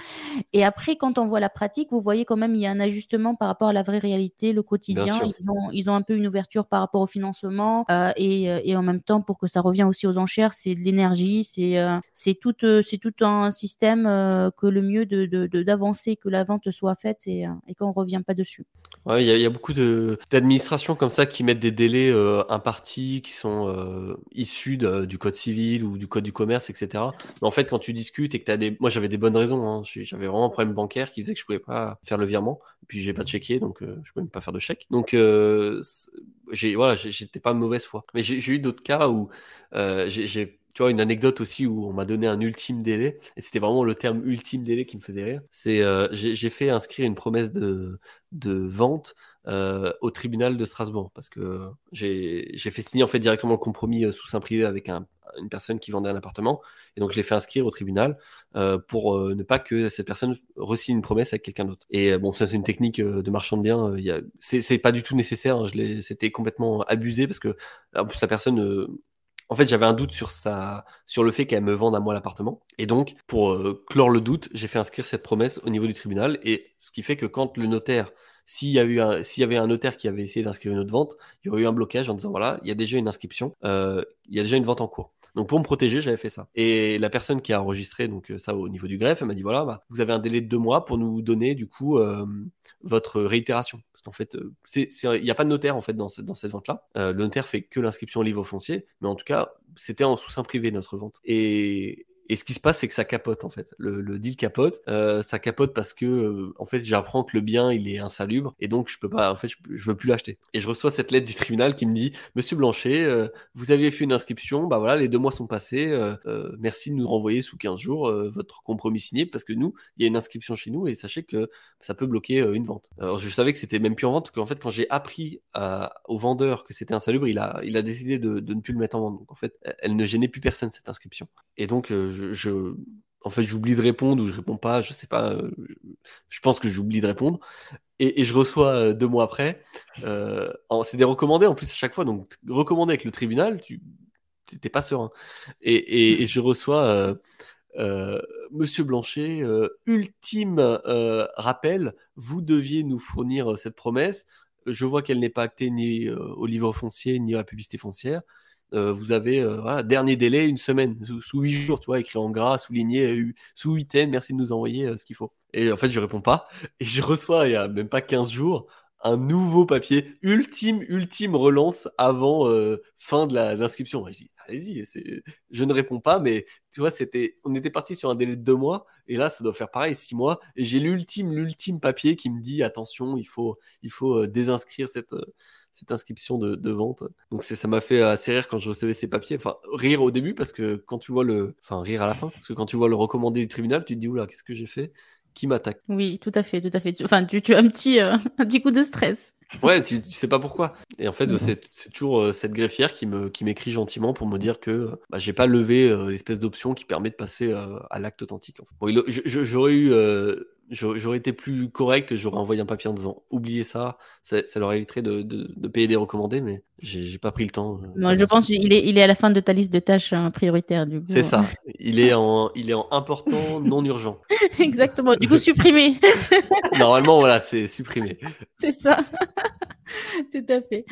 Et après quand on voit la pratique, vous voyez quand même il y a un ajustement par rapport à la vraie réalité, le quotidien. Ils ont ils ont un peu une ouverture par rapport au financement et et en même temps pour que ça revienne aussi aux enchères, c'est de l'énergie, c'est c'est tout c'est tout un système euh, que le mieux d'avancer, de, de, que la vente soit faite et, euh, et qu'on ne revient pas dessus. Il y, a beaucoup d'administrations comme ça qui mettent des délais euh, impartis, qui sont issus du code civil ou du code du commerce, etc. Mais en fait, quand tu discutes et que tu as des... Moi, j'avais des bonnes raisons. Hein. J'avais vraiment un problème bancaire qui faisait que je pouvais pas faire le virement. Puis, j'ai pas de chéquier, donc je pouvais même pas faire de chèque. Donc, voilà, j'étais pas mauvaise foi. Mais j'ai eu d'autres cas où j'ai tu vois, une anecdote aussi où on m'a donné un ultime délai, et c'était vraiment le terme ultime délai qui me faisait rire. C'est euh, j'ai fait inscrire une promesse de, de vente euh, au tribunal de Strasbourg parce que j'ai fait signer en fait directement le compromis euh, sous sein privé avec un, une personne qui vendait un appartement, et donc je l'ai fait inscrire au tribunal euh, pour ne pas que cette personne resigne une promesse avec quelqu'un d'autre. Et bon, ça c'est une technique de marchand de biens. C'est pas du tout nécessaire. Hein, C'était complètement abusé parce que en plus la personne en fait, j'avais un doute sur ça, sur le fait qu'elle me vende à moi l'appartement. Et donc, pour euh, clore le doute, j'ai fait inscrire cette promesse au niveau du tribunal. Et ce qui fait que quand le notaire, s'il y avait un notaire qui avait essayé d'inscrire une autre vente, il y aurait eu un blocage en disant voilà, il y a déjà une inscription, euh, il y a déjà une vente en cours. Donc pour me protéger, j'avais fait ça. Et la personne qui a enregistré donc euh, ça au niveau du greffe, elle m'a dit voilà, bah, vous avez un délai de deux mois pour nous donner du coup euh, votre réitération. Parce qu'en fait, euh, il n'y a pas de notaire en fait dans cette, dans cette vente-là. le notaire fait que l'inscription au livre foncier, mais en tout cas, c'était en sous-sein privé notre vente. Et et ce qui se passe, c'est que ça capote en fait. Le, deal capote. Euh, ça capote parce que euh, en fait, j'apprends que le bien il est insalubre et donc je peux pas. En fait, je, veux plus l'acheter. Et je reçois cette lettre du tribunal qui me dit Monsieur Blanchet, euh, vous aviez fait une inscription. Bah voilà, les deux mois sont passés. merci de nous renvoyer sous 15 jours votre compromis signé parce que nous, il y a une inscription chez nous et sachez que ça peut bloquer une vente. Alors je savais que c'était même plus en vente parce qu'en fait, quand j'ai appris au vendeur que c'était insalubre, il a il a décidé de, de, ne plus le mettre en vente. Donc en fait, elle ne gênait plus personne cette inscription. Et donc je, en fait, j'oublie de répondre ou je réponds pas, je sais pas, euh, je pense que j'oublie de répondre. Et, je reçois euh, deux mois après, euh, c'est des recommandés en plus à chaque fois, donc recommandé avec le tribunal, tu n'étais pas serein. Et, je reçois Monsieur Blanchet, ultime rappel, vous deviez nous fournir cette promesse. Je vois qu'elle n'est pas actée ni au livre foncier ni à la publicité foncière. Euh, vous avez euh, dernier délai une semaine sous, huit jours, tu vois, écrit en gras, souligné euh, sous huitaine, merci de nous envoyer ce qu'il faut. Et en fait, je réponds pas et je reçois il y a même pas 15 jours un nouveau papier, ultime, ultime relance avant fin de l'inscription. Je dis, allez-y, je ne réponds pas, mais tu vois, on était parti sur un délai de deux mois, et là, ça doit faire pareil, six mois, et j'ai l'ultime, l'ultime papier qui me dit, attention, il faut, il faut désinscrire cette, cette inscription de, vente. Donc ça m'a fait assez rire quand je recevais ces papiers. Enfin, rire au début parce que quand tu vois le... Enfin, rire à la fin, parce que quand tu vois le recommandé du tribunal, tu te dis, oula, qu'est-ce que j'ai fait qui m'attaque? Oui, tout à fait, tout à fait. Enfin, tu, tu as un petit, euh, un petit coup de stress. Ouais, tu, tu sais pas pourquoi. Et en fait, c'est toujours euh, cette greffière qui me qui m'écrit gentiment pour me dire que bah, j'ai pas levé euh, l'espèce d'option qui permet de passer à l'acte authentique. Bon, j'aurais eu j'aurais été plus correct, j'aurais envoyé un papier en disant oubliez ça, ça, leur éviterait de, de, payer des recommandés, mais j'ai pas pris le temps. Non, je pense qu'il est, il est à la fin de ta liste de tâches hein, prioritaires du. C'est ça. Il est en, il est en important, non urgent. Exactement. Du coup, supprimé. Normalement, voilà, c'est supprimé. C'est ça. Tout à fait.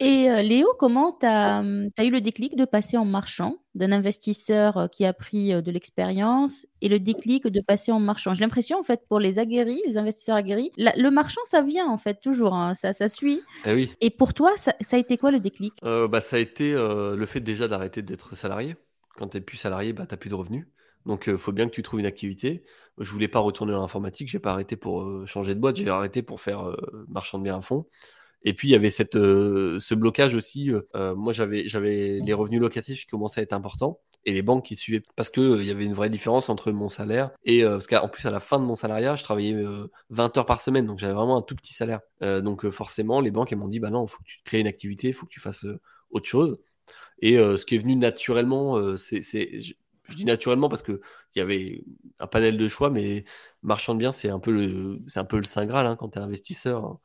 Et euh, Léo, comment tu as, hum, eu le déclic de passer en marchand, d'un investisseur euh, qui a pris euh, de l'expérience, et le déclic de passer en marchand? J'ai l'impression, en fait, pour les aguerris, les investisseurs aguerris, le marchand, ça vient, en fait, toujours, hein, ça, ça suit. Eh oui. Et pour toi, ça, a été quoi le déclic? Bah, Ça a été le fait déjà d'arrêter d'être salarié. Quand tu n'es plus salarié, bah, tu n'as plus de revenus. Donc, il faut bien que tu trouves une activité. Je voulais pas retourner dans l'informatique, j'ai pas arrêté pour changer de boîte, j'ai arrêté pour faire marchand de biens à fond. Et puis il y avait cette, euh, ce blocage aussi. Euh, euh, moi, j'avais, j'avais les revenus locatifs qui commençaient à être importants et les banques qui suivaient parce que y avait une vraie différence entre mon salaire et parce qu'en plus à la fin de mon salariat, je travaillais 20 heures par semaine, donc j'avais vraiment un tout petit salaire. donc forcément, les banques elles m'ont dit bah non, faut que tu crées une activité, faut que tu fasses autre chose. Et ce qui est venu naturellement, c'est, je, dis naturellement parce que il y avait un panel de choix, mais marchand de biens, c'est un peu le, c'est un peu le saint graal hein, quand tu es investisseur. Hein.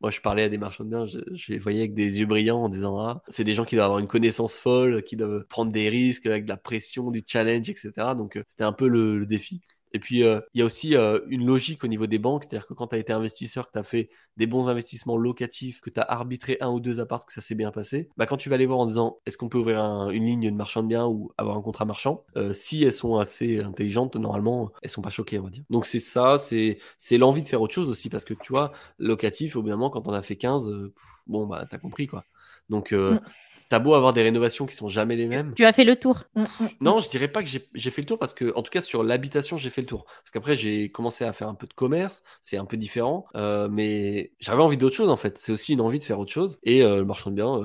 Moi, je parlais à des marchands de biens, je, les voyais avec des yeux brillants en disant Ah, c'est des gens qui doivent avoir une connaissance folle, qui doivent prendre des risques avec de la pression, du challenge, etc. Donc, euh, c'était un peu le défi. Et puis, euh, il y a aussi euh, une logique au niveau des banques, c'est-à-dire que quand tu as été investisseur, que tu as fait des bons investissements locatifs, que tu as arbitré un ou deux apparts, que ça s'est bien passé, bah, quand tu vas aller voir en disant est-ce qu'on peut ouvrir une ligne de marchand de biens ou avoir un contrat marchand, euh, si elles sont assez intelligentes, normalement, elles sont pas choquées, on va dire. Donc, c'est ça, c'est l'envie de faire autre chose aussi, parce que tu vois, locatif, évidemment, quand on a fait 15, bon, bah, tu as compris, quoi. Donc, euh, mm. t'as beau avoir des rénovations qui sont jamais les mêmes. Tu as fait le tour. Mm, mm, non, je dirais pas que j'ai fait le tour parce que, en tout cas, sur l'habitation, j'ai fait le tour. Parce qu'après, j'ai commencé à faire un peu de commerce, c'est un peu différent, euh, mais j'avais envie d'autre chose en fait. C'est aussi une envie de faire autre chose. Et euh, le marchand de biens,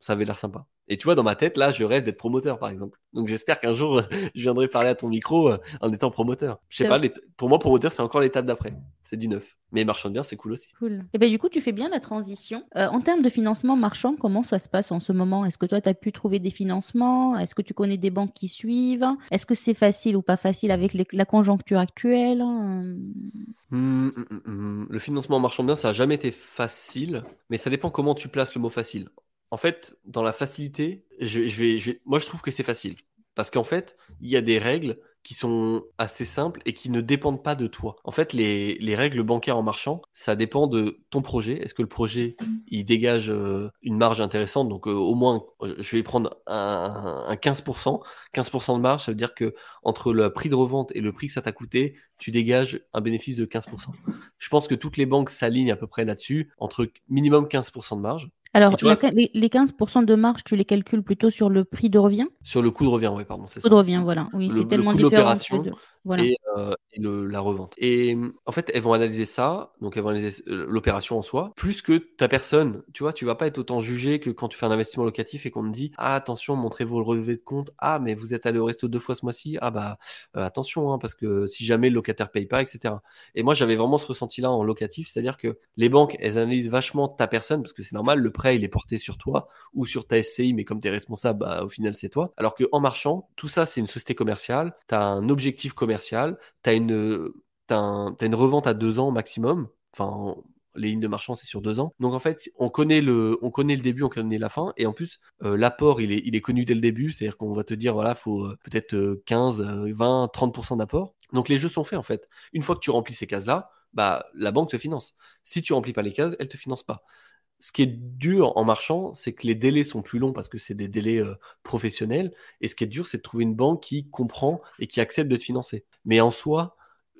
ça avait l'air sympa. Et tu vois, dans ma tête, là, je rêve d'être promoteur, par exemple. Donc j'espère qu'un jour, je viendrai parler à ton micro euh, en étant promoteur. Je sais pas, pour moi, promoteur, c'est encore l'étape d'après. C'est du neuf. Mais marchand de biens, c'est cool aussi. Cool. Et ben, du coup, tu fais bien la transition. Euh, en termes de financement marchand, comment ça se passe en ce moment? Est-ce que toi, tu as pu trouver des financements? Est-ce que tu connais des banques qui suivent? Est-ce que c'est facile ou pas facile avec la conjoncture actuelle? Hum, hum, hum, Le financement marchand de biens, ça n'a jamais été facile, mais ça dépend comment tu places le mot facile en fait, dans la facilité, je, moi je trouve que c'est facile. Parce qu'en fait, il y a des règles qui sont assez simples et qui ne dépendent pas de toi. En fait, les, les règles bancaires en marchand, ça dépend de ton projet. Est-ce que le projet, il dégage euh, une marge intéressante? Donc, euh, au moins, je vais prendre un, un 15%. 15% de marge, ça veut dire que entre le prix de revente et le prix que ça t'a coûté, tu dégages un bénéfice de 15%. Je pense que toutes les banques s'alignent à peu près là-dessus, entre minimum 15% de marge. Alors, la- les, les 15% de marge, tu les calcules plutôt sur le prix de revient? Sur le coût de revient, oui, pardon, c'est Coût ça. de revient, voilà. Oui, c'est le tellement coût différent. Et, euh, la revente. Et euh, en fait, elles vont analyser ça, donc elles vont analyser l'opération en soi, plus que ta personne. Tu vois, tu vas pas être autant jugé que quand tu fais un investissement locatif et qu'on te dit ah attention, montrez vos relevés de compte. Ah mais vous êtes allé au resto deux fois ce mois-ci. Ah bah euh, attention hein, parce que si jamais le locataire paye pas, etc. Et moi j'avais vraiment ce ressenti-là en locatif, c'est-à-dire que les banques elles analysent vachement ta personne parce que c'est normal, le prêt il est porté sur toi ou sur ta SCI, mais comme tu es responsable, bah, au final c'est toi. Alors qu'en marchand, tout ça c'est une société commerciale, tu as un objectif commercial, tu as une, une revente à deux ans maximum. Enfin, les lignes de marchand, c'est sur deux ans. Donc en fait, on connaît le, on connaît le début, on connaît la fin. Et en plus, euh, l'apport, il est, il est connu dès le début. C'est-à-dire qu'on va te dire, voilà, faut euh, peut-être euh, 15, euh, 20, 30% d'apport. Donc les jeux sont faits en fait. Une fois que tu remplis ces cases-là, bah, la banque te finance. Si tu remplis pas les cases, elle te finance pas. Ce qui est dur en marchand, c'est que les délais sont plus longs parce que c'est des délais euh, professionnels. Et ce qui est dur, c'est de trouver une banque qui comprend et qui accepte de te financer. Mais en soi,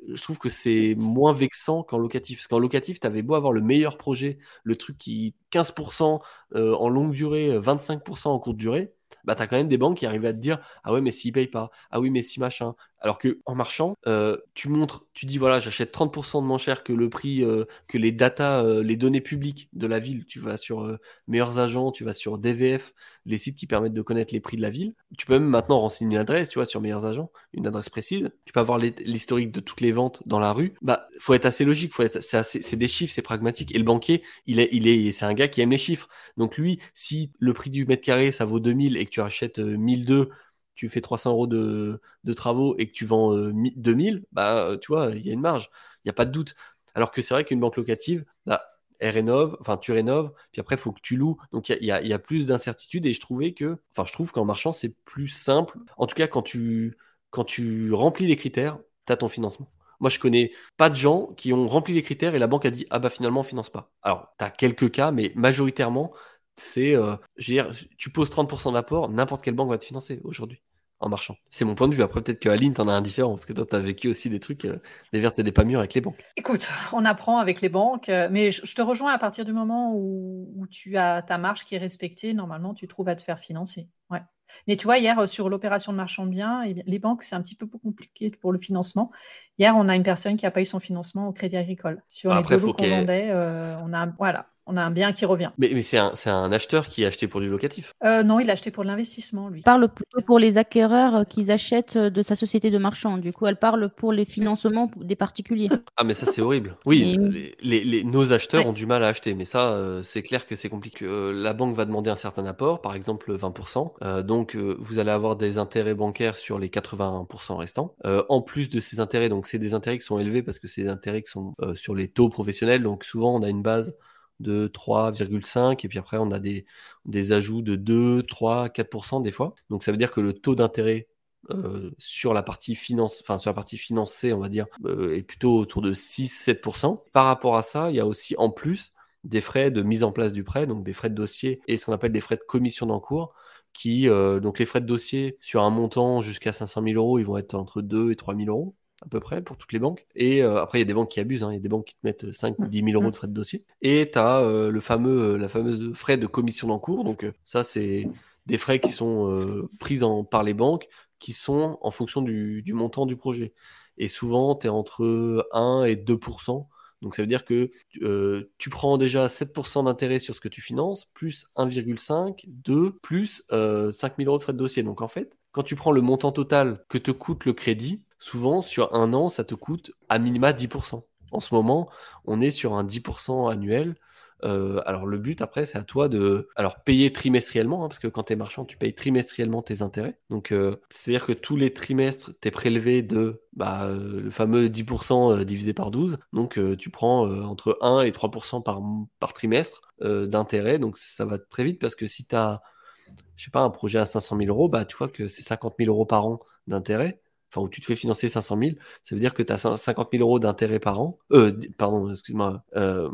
je trouve que c'est moins vexant qu'en locatif. Parce qu'en locatif, tu avais beau avoir le meilleur projet, le truc qui 15% euh, en longue durée, euh, 25% en courte durée, bah, tu as quand même des banques qui arrivent à te dire Ah ouais, mais s'ils payent pas, ah oui, mais si machin. Alors que en marchand, euh, tu montres, tu dis voilà, j'achète 30% de moins cher que le prix, euh, que les data, euh, les données publiques de la ville. Tu vas sur euh, Meilleurs Agents, tu vas sur DVF, les sites qui permettent de connaître les prix de la ville. Tu peux même maintenant renseigner une adresse, tu vois, sur Meilleurs Agents, une adresse précise. Tu peux avoir l'historique de toutes les ventes dans la rue. Bah, faut être assez logique, faut être, c'est des chiffres, c'est pragmatique. Et le banquier, il est, il est, c'est un gars qui aime les chiffres. Donc lui, si le prix du mètre carré ça vaut 2000 et que tu achètes euh, 1002, tu fais 300 euros de, travaux et que tu vends euh, mi- 2000, bah, tu vois, il y a une marge. Il n'y a pas de doute. Alors que c'est vrai qu'une banque locative, bah, elle rénove, enfin tu rénoves, puis après il faut que tu loues. Donc il y a, plus d'incertitudes et je trouvais que, enfin je trouve qu'en marchand c'est plus simple. En tout cas quand tu, quand tu remplis les critères, tu as ton financement. Moi je connais pas de gens qui ont rempli les critères et la banque a dit ah bah finalement on finance pas. Alors tu as quelques cas, mais majoritairement c'est, euh, je veux dire, tu poses 30% d'apport, n'importe quelle banque va te financer aujourd'hui en marchand. C'est mon point de vue. Après, peut-être que Aline, t'en as un différent, parce que toi, t'as vécu aussi des trucs, euh, des vertes et des pas mûres avec les banques. Écoute, on apprend avec les banques, euh, mais je, je te rejoins à partir du moment où, où tu as ta marge qui est respectée, normalement, tu trouves à te faire financer. Ouais. Mais tu vois, hier, euh, sur l'opération de marchand de biens, eh bien, les banques, c'est un petit peu plus compliqué pour le financement. Hier, on a une personne qui a payé son financement au Crédit Agricole. Sur les Après, deux lots qu'on vendait, on, a, voilà, on a un bien qui revient. Mais, mais c'est un, acheteur qui a acheté pour du locatif. Euh, non, il a acheté pour l'investissement, lui. parle plutôt pour les acquéreurs euh, qu'ils achètent euh, de sa société de marchand. Du coup, elle parle pour les financements des particuliers. Ah, mais ça, c'est horrible. Oui, Mais les, les- les- nos acheteurs Ouais. ont du mal à acheter, mais ça, euh, c'est clair que c'est compliqué. Euh, la banque va demander un certain apport, par exemple 20%. Euh, donc, euh, vous allez avoir des intérêts bancaires sur les 81% restants. Euh, en plus de ces intérêts, donc c'est des intérêts qui sont élevés parce que c'est des intérêts qui sont euh, sur les taux professionnels. Donc, souvent, on a une base de 3,5 et puis après, on a des, des ajouts de 2, 3, 4% des fois. Donc, ça veut dire que le taux d'intérêt euh, sur la partie finance, enfin sur la partie financée, on va dire, euh, est plutôt autour de 6-7%. Par rapport à ça, il y a aussi en plus des frais de mise en place du prêt, donc des frais de dossier et ce qu'on appelle des frais de commission d'encours, qui, euh, donc les frais de dossier sur un montant jusqu'à 500 000 euros, ils vont être entre 2 et 3 000 euros à peu près pour toutes les banques. Et euh, après, il y a des banques qui abusent, hein. il y a des banques qui te mettent 5 ou 10 000 euros de frais de dossier. Et tu as le fameux, euh, la fameuse frais de commission d'encours, donc euh, ça c'est des frais qui sont euh, pris par les banques qui sont en fonction du, montant du projet. Et souvent, tu es entre 1 et 2%. Donc ça veut dire que euh, tu prends déjà 7% d'intérêt sur ce que tu finances, plus 1,5, 2, plus euh, 5 000 euros de frais de dossier. Donc en fait, quand tu prends le montant total que te coûte le crédit, souvent sur un an, ça te coûte à minima 10%. En ce moment, on est sur un 10% annuel. Euh, alors le but après c'est à toi de alors payer trimestriellement hein, parce que quand tu es marchand tu payes trimestriellement tes intérêts donc euh, c'est à dire que tous les trimestres tu es prélevé de bah, euh, le fameux 10% euh, divisé par 12 donc tu prends entre 1 et 3% par, par trimestre d'intérêt donc ça va très vite parce que si tu as je sais pas un projet à 500 000 euros bah tu vois que c'est 50 000 euros par an d'intérêt enfin où tu te fais financer 500 000, ça veut dire que tu as 50 000 euros d'intérêt par an. Euh, pardon, excuse-moi. Euh,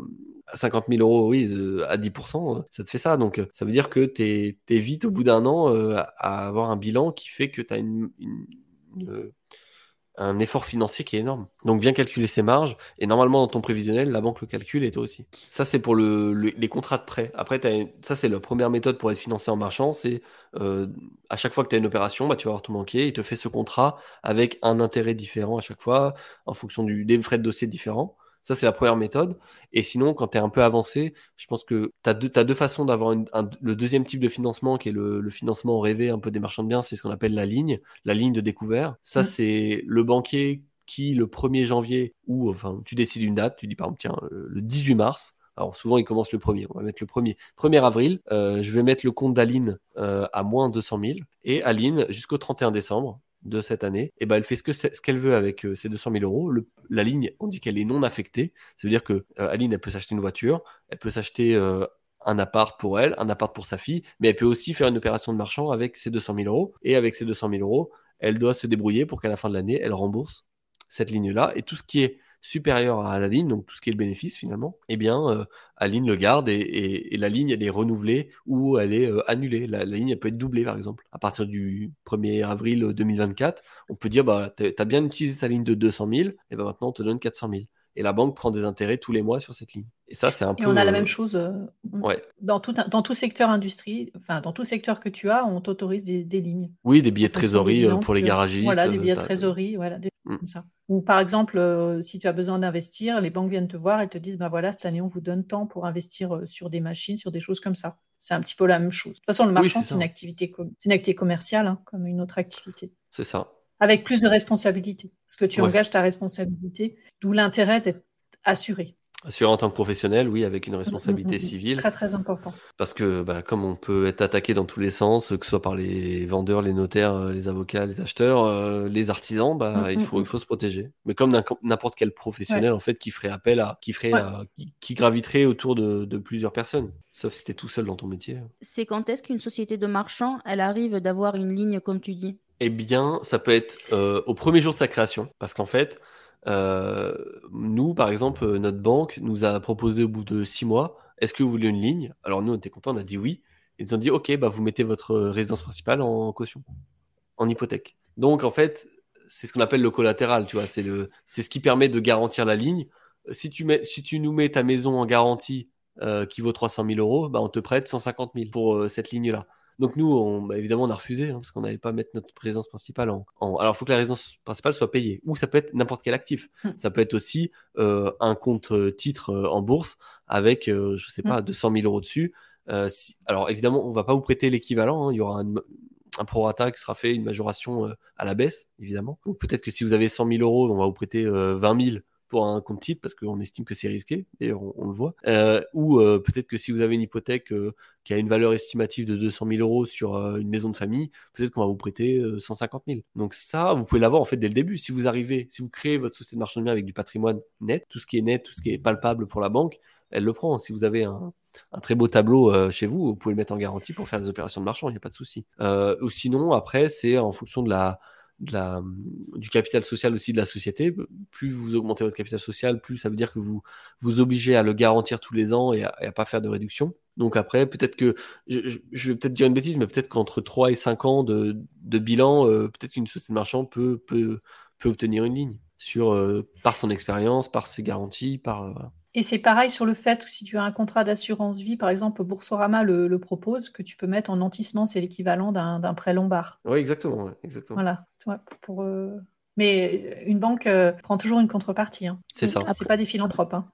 50 000 euros, oui, à 10%, ça te fait ça. Donc, ça veut dire que tu es, vite, au bout d'un an, euh, à avoir un bilan qui fait que tu as une, un effort financier qui est énorme. Donc bien calculer ses marges, et normalement dans ton prévisionnel, la banque le calcule et toi aussi. Ça c'est pour le, les contrats de prêt. Après, ça c'est la première méthode pour être financé en marchand, c'est euh, à chaque fois que tu as une opération, bah, tu vas voir ton banquier, il te fait ce contrat avec un intérêt différent à chaque fois, en fonction du, des frais de dossier différents. Ça, c'est la première méthode. Et sinon, quand tu es un peu avancé, je pense que tu as, as, deux façons d'avoir le deuxième type de financement, qui est le, financement rêvé un peu des marchands de biens, c'est ce qu'on appelle la ligne, la ligne de découvert. Ça, mmh. c'est le banquier qui, le 1er janvier, ou enfin, tu décides une date, tu dis par exemple, tiens, le 18 mars, alors souvent, il commence le premier. On va mettre le premier. 1er avril, euh, je vais mettre le compte d'Aline euh, à moins 200 000. Et Aline, jusqu'au 31 décembre, de cette année, et eh ben elle fait ce qu'elle ce qu'elle veut avec euh, ces 200 000 euros. la ligne, on dit qu'elle est non affectée. Ça veut dire que euh, Aline, elle peut s'acheter une voiture, elle peut s'acheter euh, un appart pour elle, un appart pour sa fille, mais elle peut aussi faire une opération de marchand avec ces 200 000 euros. Et avec ces 200 000 euros, elle doit se débrouiller pour qu'à la fin de l'année, elle rembourse cette ligne-là. Et tout ce qui est supérieur à la ligne, donc tout ce qui est le bénéfice finalement, eh bien, euh, Aline le garde et, la ligne, elle est renouvelée ou elle est euh, annulée. La, ligne, elle peut être doublée par exemple. À partir du 1er avril 2024, on peut dire, bah, tu bien utilisé ta ligne de 200 000, et ben maintenant on te donne 400 000 et la banque prend des intérêts tous les mois sur cette ligne. Et ça, c'est un peu. Et on a la même chose euh, dans, tout, dans tout secteur industrie, enfin, dans tout secteur que tu as, on t'autorise des, lignes. Oui, des billets de trésorerie euh, pour les garagistes. Voilà, des billets de trésorerie, voilà, des mm. comme ça. Ou par exemple, euh, si tu as besoin d'investir, les banques viennent te voir et te disent bah voilà, cette année, on vous donne tant pour investir sur des machines, sur des choses comme ça. C'est un petit peu la même chose. De toute façon, le marchand, c'est une, activité une activité commerciale, hein, comme une autre activité. C'est ça avec plus de responsabilité. Parce que tu engages ta responsabilité, d'où l'intérêt d'être assuré. Assuré en tant que professionnel, oui, avec une responsabilité mm, mm, mm, civile. Très, très important. Parce que, bah, comme on peut être attaqué dans tous les sens, que ce soit par les vendeurs, les notaires, euh, les avocats, les acheteurs, euh, les artisans, bah, il, faut, il faut se protéger. Mais comme n'importe quel professionnel, en fait, qui ferait appel à, qui ferait, qui, graviterait autour de, de plusieurs personnes. Sauf si tu es tout seul dans ton métier. C'est quand est-ce qu'une société de marchand, elle arrive d'avoir une ligne, comme tu dis? Eh bien, ça peut être euh, au premier jour de sa création, parce qu'en fait, euh, nous, par exemple, notre banque nous a proposé au bout de six mois, est-ce que vous voulez une ligne? Alors nous, on était contents, on a dit oui. Ils nous ont dit, ok, bah, vous mettez votre résidence principale en caution, en hypothèque. Donc, en fait, c'est ce qu'on appelle le collatéral, tu vois, c'est c'est ce qui permet de garantir la ligne. Si tu nous mets ta maison en garantie euh, qui vaut 300 000 euros, bah, on te prête 150 000 pour cette ligne-là. Donc nous, on, bah, évidemment, on a refusé hein, parce qu'on n'allait pas mettre notre résidence principale en. Alors, il faut que la résidence principale soit payée. Ou ça peut être n'importe quel actif. Hmm. Ça peut être aussi euh, un compte euh, titre euh, en bourse avec, je je sais pas, 200 hmm. 000 euros dessus. Alors évidemment, on va pas vous prêter l'équivalent. Hein. Il y aura un, un prorata qui sera fait, une majoration à la baisse, évidemment. Ou peut-être que si vous avez 100 000 euros, on va vous prêter 20 000 pour un compte titre parce qu'on estime que c'est risqué, d'ailleurs on, le voit. Euh, ou euh, peut-être que si vous avez une hypothèque euh, qui a une valeur estimative de 200 000 euros sur une maison de famille, peut-être qu'on va vous prêter 150 000. Donc ça, vous pouvez l'avoir en fait dès le début. Si vous arrivez, si vous créez votre société de marchand de biens avec du patrimoine net, tout ce qui est net, tout ce qui est palpable pour la banque, elle le prend. Si vous avez un, très beau tableau chez vous, vous pouvez le mettre en garantie pour faire des opérations de marchand, il n'y a pas de souci. ou sinon, après, c'est en fonction de la, la, du capital social aussi de la société. Plus vous augmentez votre capital social, plus ça veut dire que vous vous obligez à le garantir tous les ans et à, pas faire de réduction. Donc après, peut-être que, je, vais peut-être dire une bêtise, mais peut-être qu'entre 3 et 5 ans de, de bilan, euh, peut-être qu'une société de marchand peut, peut, peut obtenir une ligne sur, euh, par son expérience, par ses garanties, par... Euh, et c'est pareil sur le fait que si tu as un contrat d'assurance vie, par exemple, Boursorama le, propose, que tu peux mettre en nantissement, c'est l'équivalent d'un prêt lombard. Oui, exactement. exactement. Voilà. Pour, euh, Mais une banque euh, prend toujours une contrepartie. Hein. C'est ça. C'est pas des philanthropes. Hein.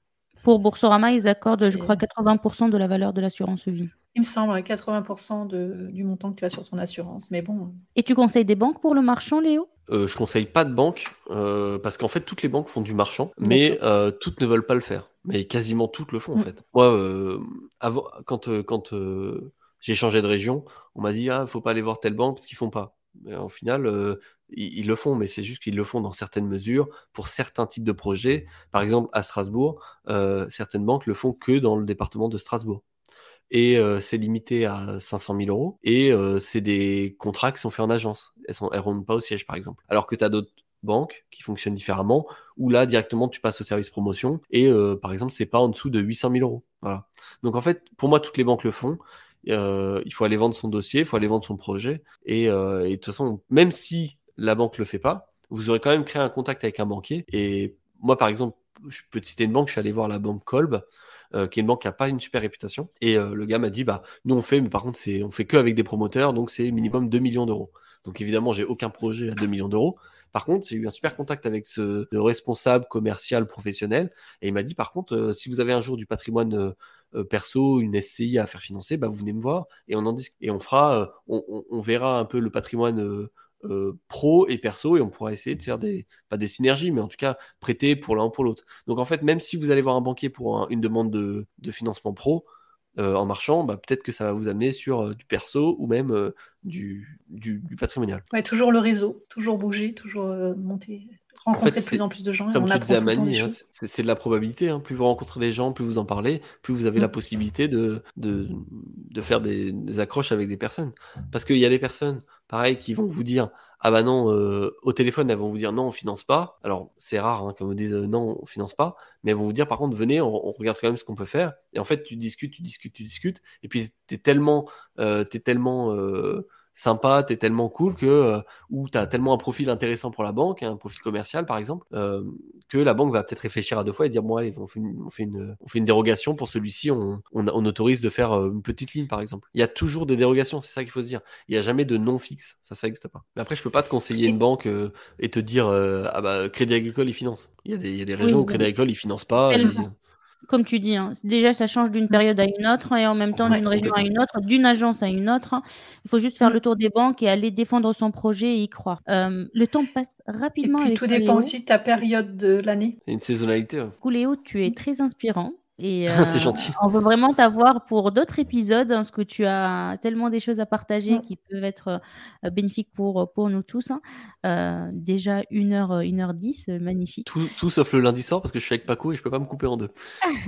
Pour Boursorama, ils accordent, je crois, 80% de la valeur de l'assurance vie. Il me semble, 80% de, du montant que tu as sur ton assurance. Mais bon. Et tu conseilles des banques pour le marchand, Léo? Euh, Je conseille pas de banque parce qu'en fait, toutes les banques font du marchand, mais toutes ne veulent pas le faire. Mais quasiment toutes le font, en mm. fait. Moi, avant, quand, quand j'ai changé de région, on m'a dit Ah, faut pas aller voir telle banque parce qu'ils font pas. Au final, euh, ils, le font, mais c'est juste qu'ils le font dans certaines mesures, pour certains types de projets. Par exemple, à Strasbourg, euh, certaines banques le font que dans le département de Strasbourg. et euh, c'est limité à 500 000 euros et euh, c'est des contrats qui sont faits en agence. Elles sont, elles rentrent pas au siège par exemple. Alors que tu as d'autres banques qui fonctionnent différemment où là directement tu passes au service promotion et euh, par exemple c'est pas en dessous de 800 000 euros. Donc en fait pour moi toutes les banques le font. Euh, il faut aller vendre son dossier, il faut aller vendre son projet et, euh, et de toute façon même si la banque le fait pas, vous aurez quand même créé un contact avec un banquier et moi par exemple je peux te citer une banque, je suis allé voir la banque Kolb euh, qui est une banque qui n'a pas une super réputation. Et le gars m'a dit, bah, nous on fait, mais par contre, on fait que avec des promoteurs, donc c'est minimum 2 millions d'euros. Donc évidemment, j'ai aucun projet à 2 millions d'euros. Par contre, j'ai eu un super contact avec ce responsable commercial professionnel et il m'a dit, par contre, si vous avez un jour du patrimoine perso, une SCI à faire financer, bah, vous venez me voir et on en discute. Et on fera, on, on, on, verra un peu le patrimoine euh, pro et perso et on pourra essayer de faire des pas des synergies mais en tout cas prêter pour l'un ou pour l'autre donc en fait même si vous allez voir un banquier pour une demande de, de financement pro euh, en marchant bah, peut-être que ça va vous amener sur euh, du perso ou même du, du, patrimonial toujours le réseau toujours bouger toujours monter rencontrer en fait, de plus en plus de gens. Comme tu disais à Mani, hein, c'est de la probabilité. Hein. Plus vous rencontrez des gens, plus vous en parlez, plus vous avez mm. la possibilité de, de, de faire des, des, accroches avec des personnes. Parce qu'il y a des personnes, pareil, qui vont vous dire ah bah non, euh, au téléphone, elles vont vous dire non, on finance pas. Alors, c'est rare hein, quand vous dites euh, non, on finance pas, mais elles vont vous dire par contre, venez, on, on regarde quand même ce qu'on peut faire. Et en fait, tu discutes, tu discutes, tu discutes, et puis tu es tellement, euh, es tellement sympa, t'es tellement cool que euh, ou t'as tellement un profil intéressant pour la banque, un profil commercial par exemple, euh, que la banque va peut-être réfléchir à deux fois et dire bon allez, on fait une, on fait une, on fait une dérogation pour celui-ci, on, on, on, autorise de faire euh, une petite ligne par exemple. Il y a toujours des dérogations, c'est ça qu'il faut se dire. Il n'y a jamais de non fixe, ça ça n'existe pas. Mais après je peux pas te conseiller une banque euh, et te dire ah bah Crédit Agricole il finance. Il y a des, il y a des régions oui, où Crédit Agricole il finance pas comme tu dis, hein, déjà ça change d'une période à une autre et en même temps d'une région à une autre, d'une agence à une autre. Il faut juste faire mm. le tour des banques et aller défendre son projet et y croire. Euh, le temps passe rapidement. Et puis, tout dépend aussi de ta période de l'année. Une saisonnalité. Ouais. Couléo, tu es très inspirant. Et euh, c'est gentil. On veut vraiment t'avoir pour d'autres épisodes hein, parce que tu as tellement des choses à partager qui peuvent être euh, bénéfiques pour, pour nous tous. Hein. Euh, déjà 1h, 1h10, euh, magnifique. Tout, tout, sauf le lundi soir parce que je suis avec Paco et je peux pas me couper en deux.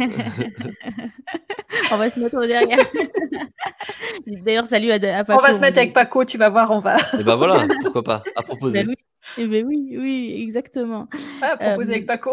on va se mettre au derrière. D'ailleurs, salut à, à, Paco. On va se mettre avec Paco, tu vas voir, on va. Et ben voilà, pourquoi pas, à proposer. Ben oui. Eh ben oui, oui, exactement. à proposer avec Paco.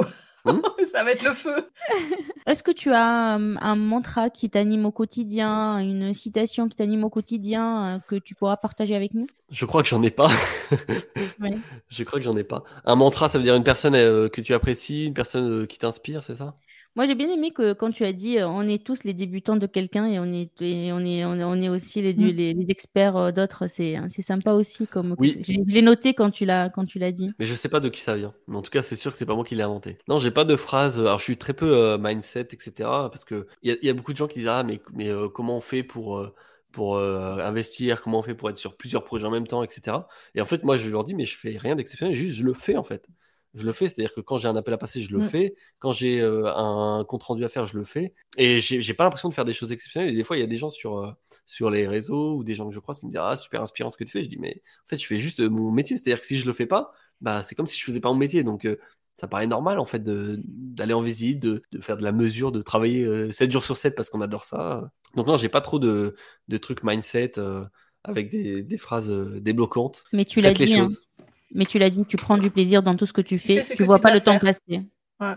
Mmh. ça va être le feu. Est-ce que tu as un mantra qui t'anime au quotidien, une citation qui t'anime au quotidien euh, que tu pourras partager avec nous? Je crois que j'en ai pas. ouais. Je crois que j'en ai pas. Un mantra, ça veut dire une personne euh, que tu apprécies, une personne euh, qui t'inspire, c'est ça? Moi, j'ai bien aimé que quand tu as dit on est tous les débutants de quelqu'un et on est, et on est, on est, aussi les, mmh. les, les experts d'autres, c'est sympa aussi. Comme, oui. Je l'ai noté quand tu l'as dit. Mais je sais pas de qui ça vient. Mais en tout cas, c'est sûr que c'est pas moi qui l'ai inventé. Non, j'ai pas de phrase. Alors, je suis très peu euh, mindset, etc. Parce que il y, y, a beaucoup de gens qui disent Ah, mais, mais euh, comment on fait pour. Euh, pour investir, comment on fait pour être sur plusieurs projets en même temps, etc. Et en fait, moi, je leur dis, mais je fais rien d'exceptionnel, juste je le fais en fait je le fais. C'est-à-dire que quand j'ai un appel à passer, je le mmh. fais. Quand j'ai euh, un compte rendu à faire, je le fais. Et j'ai pas l'impression de faire des choses exceptionnelles. Et des fois, il y a des gens sur, euh, sur les réseaux ou des gens que je croise qui me disent Ah, super inspirant ce que tu fais. Je dis Mais en fait, je fais juste mon métier. C'est-à-dire que si je le fais pas, bah, c'est comme si je faisais pas mon métier. Donc, euh, ça paraît normal en fait d'aller en visite, de, de, faire de la mesure, de travailler 7 jours sur 7 parce qu'on adore ça. Donc, non, j'ai pas trop de, de trucs mindset avec des, des, phrases débloquantes. Mais tu l'as dit. Hein. Mais tu l'as dit, tu prends du plaisir dans tout ce que tu fais. Tu, tu vois pas le temps passer. Ouais.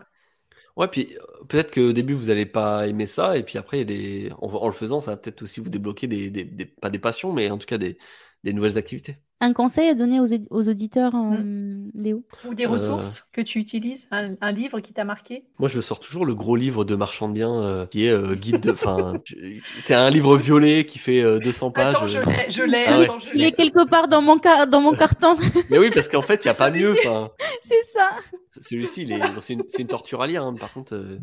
Ouais, puis euh, peut-être qu'au début vous n'allez pas aimer ça, et puis après, y a des... en, en, le faisant, ça va peut-être aussi vous débloquer des, des, des, pas des passions, mais en tout cas des, des nouvelles activités. Un conseil à donner aux, aux auditeurs, mmh. Léo? Ou des ressources euh... que tu utilises un, un livre qui t'a marqué? Moi, je sors toujours le gros livre de marchand de biens euh, qui est euh, guide de. Enfin, c'est un livre violet qui fait 200 pages. Attends, je l'ai. Ah ouais. Il est quelque part dans mon, car dans mon carton. Mais oui, parce qu'en fait, il n'y a pas mieux. C'est ça. Celui-ci, c'est une, une, torture à lire. Hein. Par contre, euh,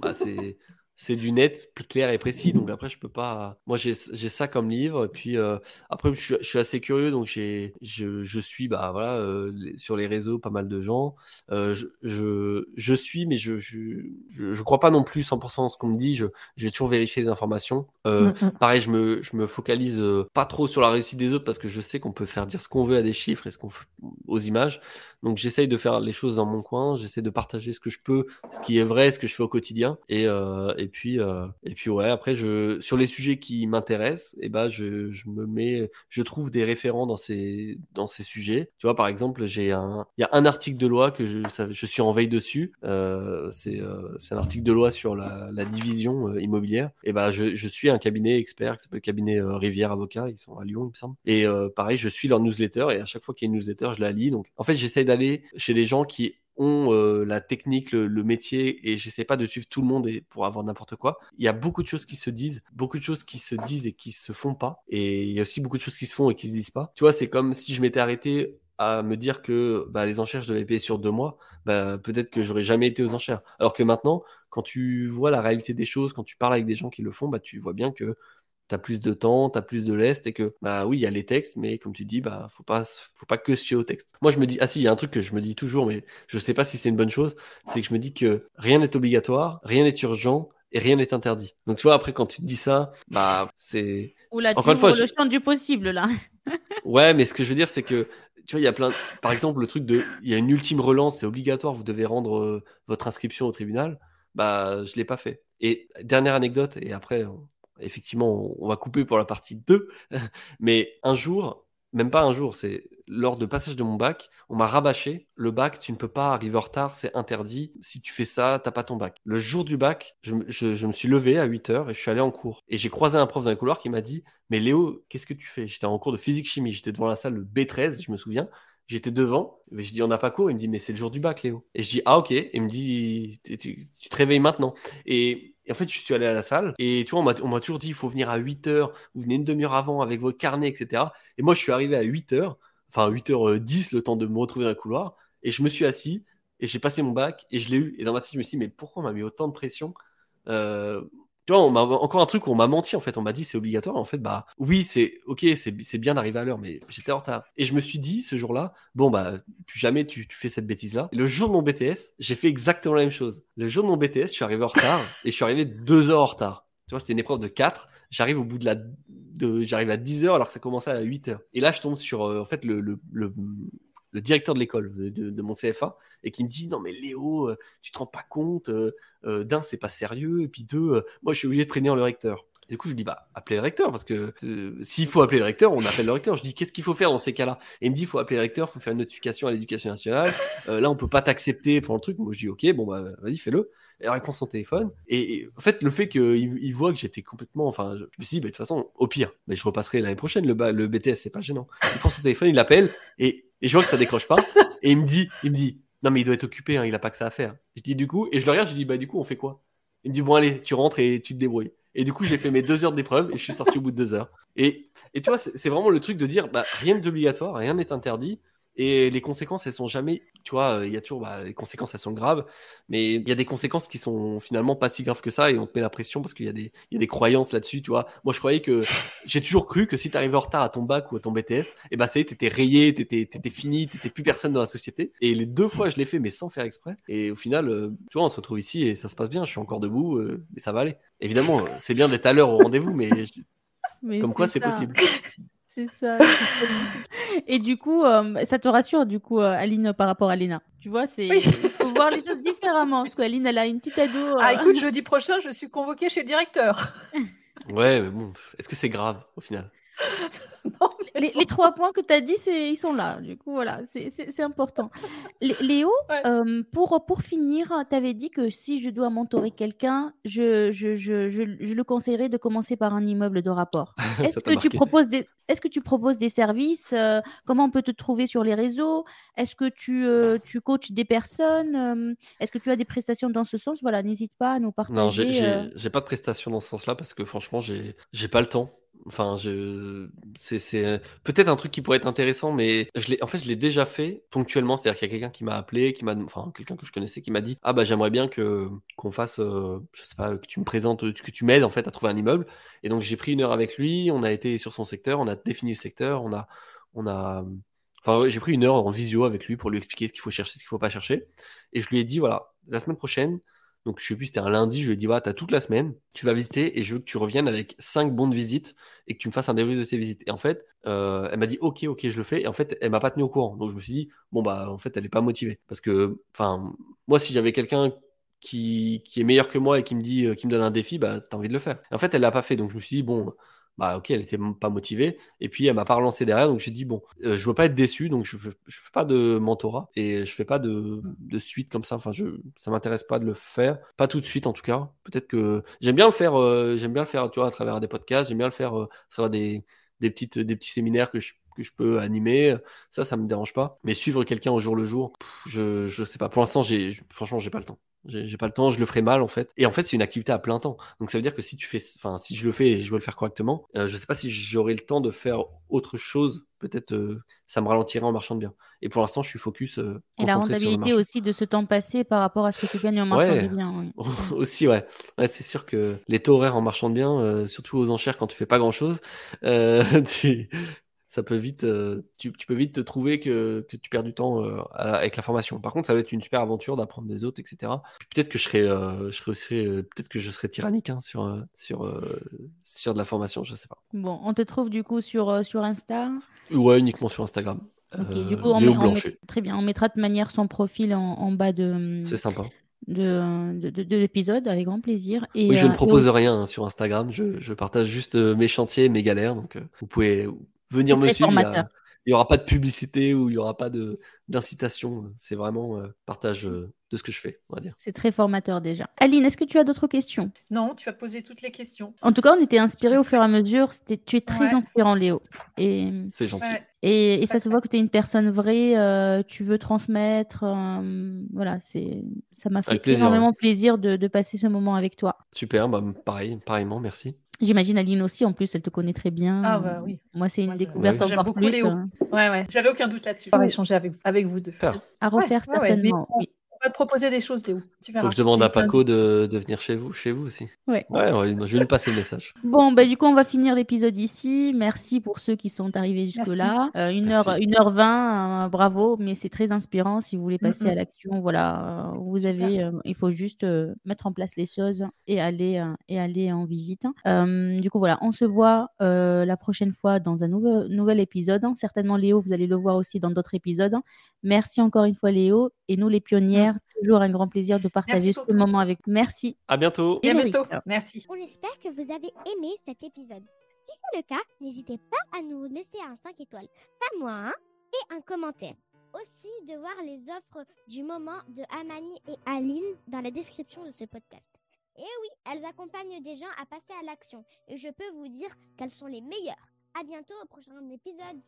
bah, c'est c'est du net plus clair et précis. Donc après, je peux pas. Moi, j'ai ça comme livre. Et puis euh, après, je suis, je suis, assez curieux, donc j'ai je, je, suis bah voilà euh, sur les réseaux pas mal de gens. Euh, je, je, je, suis, mais je je, je crois pas non plus 100% à ce qu'on me dit. Je, je vais toujours vérifier les informations. Euh, mm -hmm. Pareil, je me je me focalise euh, pas trop sur la réussite des autres parce que je sais qu'on peut faire dire ce qu'on veut à des chiffres et ce qu'on aux images. Donc j'essaye de faire les choses dans mon coin, j'essaie de partager ce que je peux, ce qui est vrai, ce que je fais au quotidien. Et, euh, et puis euh, et puis ouais, après je sur les sujets qui m'intéressent, eh ben je, je, me mets, je trouve des référents dans ces dans ces sujets. Tu vois par exemple, j'ai un il y a un article de loi que je je suis en veille dessus. Euh, c'est euh, c'est un article de loi sur la, la division euh, immobilière. Et ben je, je suis un cabinet expert qui s'appelle cabinet Rivière Avocat, ils sont à Lyon il me semble. Et pareil, je suis leur newsletter et à chaque fois qu'il y a une newsletter, je la lis. Donc en fait, j'essaye d'aller chez les gens qui ont euh, la technique, le, métier, et j'essaie pas de suivre tout le monde et pour avoir n'importe quoi. Il y a beaucoup de choses qui se disent, beaucoup de choses qui se disent et qui se font pas, et il y a aussi beaucoup de choses qui se font et qui se disent pas. Tu vois, c'est comme si je m'étais arrêté à me dire que bah, les enchères, je devais payer sur deux mois, bah, peut-être que j'aurais jamais été aux enchères. Alors que maintenant, quand tu vois la réalité des choses, quand tu parles avec des gens qui le font, bah, tu vois bien que t'as plus de temps, t'as plus de lest et que bah oui, il y a les textes, mais comme tu dis, bah faut pas faut pas que se fier aux textes. Moi je me dis ah si, il y a un truc que je me dis toujours, mais je sais pas si c'est une bonne chose, c'est que je me dis que rien n'est obligatoire, rien n'est urgent et rien n'est interdit. Donc tu vois après quand tu te dis ça, bah c'est Oula, tu Encore une fois, le champ du possible là. ouais, mais ce que je veux dire c'est que tu vois, il y a plein. Par exemple, le truc de, il y a une ultime relance, c'est obligatoire, vous devez rendre euh, votre inscription au tribunal. Bah, je l'ai pas fait. Et dernière anecdote, et après, effectivement, on va couper pour la partie 2. Mais un jour, même pas un jour, c'est lors de passage de mon bac, on m'a rabâché. Le bac, tu ne peux pas arriver en retard, c'est interdit. Si tu fais ça, t'as pas ton bac. Le jour du bac, je, me suis levé à 8 heures et je suis allé en cours. Et j'ai croisé un prof dans les couloirs qui m'a dit Mais Léo, qu'est-ce que tu fais? J'étais en cours de physique-chimie. J'étais devant la salle B13, je me souviens. J'étais devant, mais je dis on n'a pas cours. Il me dit mais c'est le jour du bac, Léo. Et je dis ah ok. Il me dit tu, tu te réveilles maintenant. Et et en fait, je suis allé à la salle et tu vois, on m'a toujours dit il faut venir à 8 heures, vous venez une demi-heure avant avec vos carnets, etc. Et moi, je suis arrivé à 8 heures, enfin 8h10, le temps de me retrouver dans le couloir, et je me suis assis et j'ai passé mon bac et je l'ai eu. Et dans ma tête, je me suis dit mais pourquoi on m'a mis autant de pression? Euh, tu vois, on m'a encore un truc où on m'a menti en fait. On m'a dit c'est obligatoire. En fait, bah oui, c'est ok, c'est bien d'arriver à l'heure, mais j'étais en retard. Et je me suis dit ce jour-là, bon bah plus jamais tu, tu fais cette bêtise-là. Le jour de mon BTS, j'ai fait exactement la même chose. Le jour de mon BTS, je suis arrivé en retard et je suis arrivé deux heures en retard. Tu vois, c'était une épreuve de 4. J'arrive au bout de la, de, j'arrive à 10 heures alors que ça commençait à 8 heures. Et là, je tombe sur euh, en fait le, le, le le directeur de l'école de, mon CFA et qui me dit non mais Léo euh, tu te rends pas compte euh, euh, d'un c'est pas sérieux et puis deux moi je suis obligé de prévenir le recteur. Du coup je dis bah appelez le recteur parce que s'il faut appeler le recteur on appelle le recteur. Je dis qu'est-ce qu'il faut faire dans ces cas-là? Et il me dit il faut appeler le recteur il faut faire une notification à l'éducation nationale. Là on peut pas t'accepter pour le truc. Moi je dis ok bon bah vas-y fais-le elle répond son téléphone. Et, en fait, le fait qu'il il voit que j'étais complètement. Enfin, je, me suis dit, bah, de toute façon, au pire, mais je repasserai l'année prochaine. Le, le BTS, c'est pas gênant. Il prend son téléphone, il l'appelle, et, et, je vois que ça décroche pas. Et il me dit, il me dit, non, mais il doit être occupé, hein, il a pas que ça à faire. Je dis, du coup, et je le regarde, je dis, bah, du coup, on fait quoi? Il me dit, bon, allez, tu rentres et tu te débrouilles. Et du coup, j'ai fait mes deux heures d'épreuve et je suis sorti au bout de deux heures. Et, et tu vois, c'est vraiment le truc de dire, bah, rien n'est obligatoire, rien n'est interdit. Et les conséquences, elles sont jamais, tu vois, il y a toujours, bah, les conséquences, elles sont graves, mais il y a des conséquences qui sont finalement pas si graves que ça et on te met la pression parce qu'il y, a des, y a des croyances là-dessus, tu vois. Moi, je croyais que, j'ai toujours cru que si tu arrives en retard à ton bac ou à ton BTS, et eh bah, ça y est, t'étais rayé, t'étais, t'étais fini, t'étais plus personne dans la société. Et les deux fois, je l'ai fait, mais sans faire exprès. Et au final, euh, tu vois, on se retrouve ici et ça se passe bien, je suis encore debout, euh, mais ça va aller. Évidemment, c'est bien d'être à l'heure au rendez-vous, mais, mais comme quoi c'est possible. C'est ça. Et du coup, euh, ça te rassure, du coup, euh, Aline, par rapport à Léna? Tu vois, c'est faut voir les choses différemment. Parce qu'Aline, elle a une petite ado. Ah, euh. écoute, jeudi prochain, je suis convoquée chez le directeur. ouais, mais bon, est-ce que c'est grave au final? les, trois points que tu as dit, ils sont là. Du coup, voilà, c'est important. Léo, euh, pour, pour finir, tu avais dit que si je dois mentorer quelqu'un, je, je, je, je, le conseillerais de commencer par un immeuble de rapport. Est-ce que, tu proposes des, est que tu proposes des services euh, Comment on peut te trouver sur les réseaux? Est-ce que tu, euh, tu coaches des personnes Est-ce que tu as des prestations dans ce sens? Voilà, n'hésite pas à nous partager. Non, j'ai pas de prestations dans ce sens-là parce que franchement, j'ai pas le temps. Enfin, je... c'est peut-être un truc qui pourrait être intéressant, mais je en fait, je l'ai déjà fait ponctuellement. C'est-à-dire qu'il y a quelqu'un qui m'a appelé, qui m'a, enfin, quelqu'un que je connaissais, qui m'a dit, ah bah j'aimerais bien que qu'on fasse, euh, je sais pas, que tu me présentes, que tu m'aides en fait à trouver un immeuble. Et donc j'ai pris une heure avec lui. On a été sur son secteur, on a défini le secteur, on a, on a, enfin, j'ai pris une heure en visio avec lui pour lui expliquer ce qu'il faut chercher, ce qu'il faut pas chercher. Et je lui ai dit, voilà, la semaine prochaine, Donc, je sais plus, c'était un lundi. Je lui ai dit, voilà, tu as toute la semaine. Tu vas visiter et je veux que tu reviennes avec cinq bons de visite et que tu me fasses un débrief de tes visites. Et en fait, euh, elle m'a dit, ok, ok, je le fais. Et en fait, elle m'a pas tenu au courant. Donc, je me suis dit, bon, bah, en fait, elle est pas motivée. Parce que, enfin, moi, si j'avais quelqu'un qui, est meilleur que moi et qui me dit, euh, qui me donne un défi, bah, t'as envie de le faire. Et en fait, elle l'a pas fait. Donc, je me suis dit, bon, bah ok, elle était pas motivée. Et puis elle m'a pas relancé derrière, donc j'ai dit bon, euh, je veux pas être déçu, donc je fais, je fais pas de mentorat et je fais pas de, de suite comme ça. Enfin, je, ça m'intéresse pas de le faire, pas tout de suite en tout cas. Peut-être que j'aime bien le faire, euh, j'aime bien le faire, tu vois, à travers des podcasts, j'aime bien le faire euh, à travers des, des petites, des petits séminaires que je que je peux animer, ça, ça me dérange pas. Mais suivre quelqu'un au jour le jour, je, je sais pas. Pour l'instant, j'ai, franchement, j'ai pas le temps. J'ai pas le temps, je le ferai mal en fait. Et en fait, c'est une activité à plein temps. Donc ça veut dire que si tu fais, enfin, si je le fais et je veux le faire correctement, euh, je sais pas si j'aurai le temps de faire autre chose. Peut-être euh, ça me ralentirait en marchant bien. Et pour l'instant, je suis focus. Euh, et la rentabilité aussi de ce temps passé par rapport à ce que tu gagnes en marchant ouais. bien. Oui. aussi, ouais. ouais c'est sûr que les taux horaires en marchant bien, euh, surtout aux enchères quand tu fais pas grand chose, tu, ça peut vite, euh, tu, tu, peux vite te trouver que, que tu perds du temps euh, avec la formation. Par contre, ça va être une super aventure d'apprendre des autres, etc. Peut-être que je serai, euh, je serai, peut-être que je serai tyrannique hein, sur, sur, sur de la formation, je sais pas. Bon, on te trouve du coup sur, sur Insta? Ouais, uniquement sur Instagram. Okay, du coup, on, met, on met, très bien. On mettra de manière son profil en, en bas de. C'est sympa de, de, de, de l'épisode avec grand plaisir. Et, oui, je ne euh, propose rien hein, sur Instagram. Je, je, partage juste mes chantiers, mes galères. Donc, vous pouvez venir me suivre. Il n'y aura pas de publicité ou il n'y aura pas d'incitation. C'est vraiment euh, partage euh, de ce que je fais, on va dire. C'est très formateur déjà. Aline, est-ce que tu as d'autres questions? Non, tu as posé toutes les questions. En tout cas, on était inspirés au fur et à mesure. Tu es très Ouais. inspirant, Léo. Et, C'est gentil. Ouais. et, et ça se voit que tu es une personne vraie. euh, tu veux transmettre. euh, voilà, c'est ça m'a fait plaisir, énormément plaisir de, de passer ce moment avec toi. Super, bah, pareil, pareillement, merci. J'imagine Aline aussi. En plus, elle te connaît très bien. Ah bah oui. Moi, c'est une Moi, découverte encore beaucoup plus. Léo. euh, Ouais, ouais. J'avais aucun doute là-dessus. On va échanger avec, avec vous deux. À refaire Ouais, ouais, ouais, mais certainement. oui. Va te proposer des choses, Léo. Tu verras. Faut que je demande à Paco de, de venir chez vous, chez vous aussi. Ouais. Je vais lui passer le message. Bon, bah, du coup, on va finir l'épisode ici. Merci pour ceux qui sont arrivés jusque-là. Euh, une Merci. heure, une heure vingt, euh, bravo, mais c'est très inspirant. Si vous voulez passer Mm, à l'action, voilà, euh, vous Super. avez, euh, il faut juste euh, mettre en place les choses et aller, euh, et aller en visite. Euh, du coup, voilà, on se voit euh, la prochaine fois dans un nouveau, nouvel épisode. Certainement, Léo, vous allez le voir aussi dans d'autres épisodes. Merci encore une fois, Léo. Et nous, les pionnières, toujours un grand plaisir de partager ce moment avec. Merci. À bientôt. Et à bientôt. Merci. On espère que vous avez aimé cet épisode. Si c'est le cas, n'hésitez pas à nous laisser un 5 étoiles, pas moins, hein, et un commentaire. Aussi de voir les offres du moment de Amani et Aline dans la description de ce podcast. Et oui, elles accompagnent des gens à passer à l'action. Et je peux vous dire qu'elles sont les meilleures. À bientôt au prochain épisode.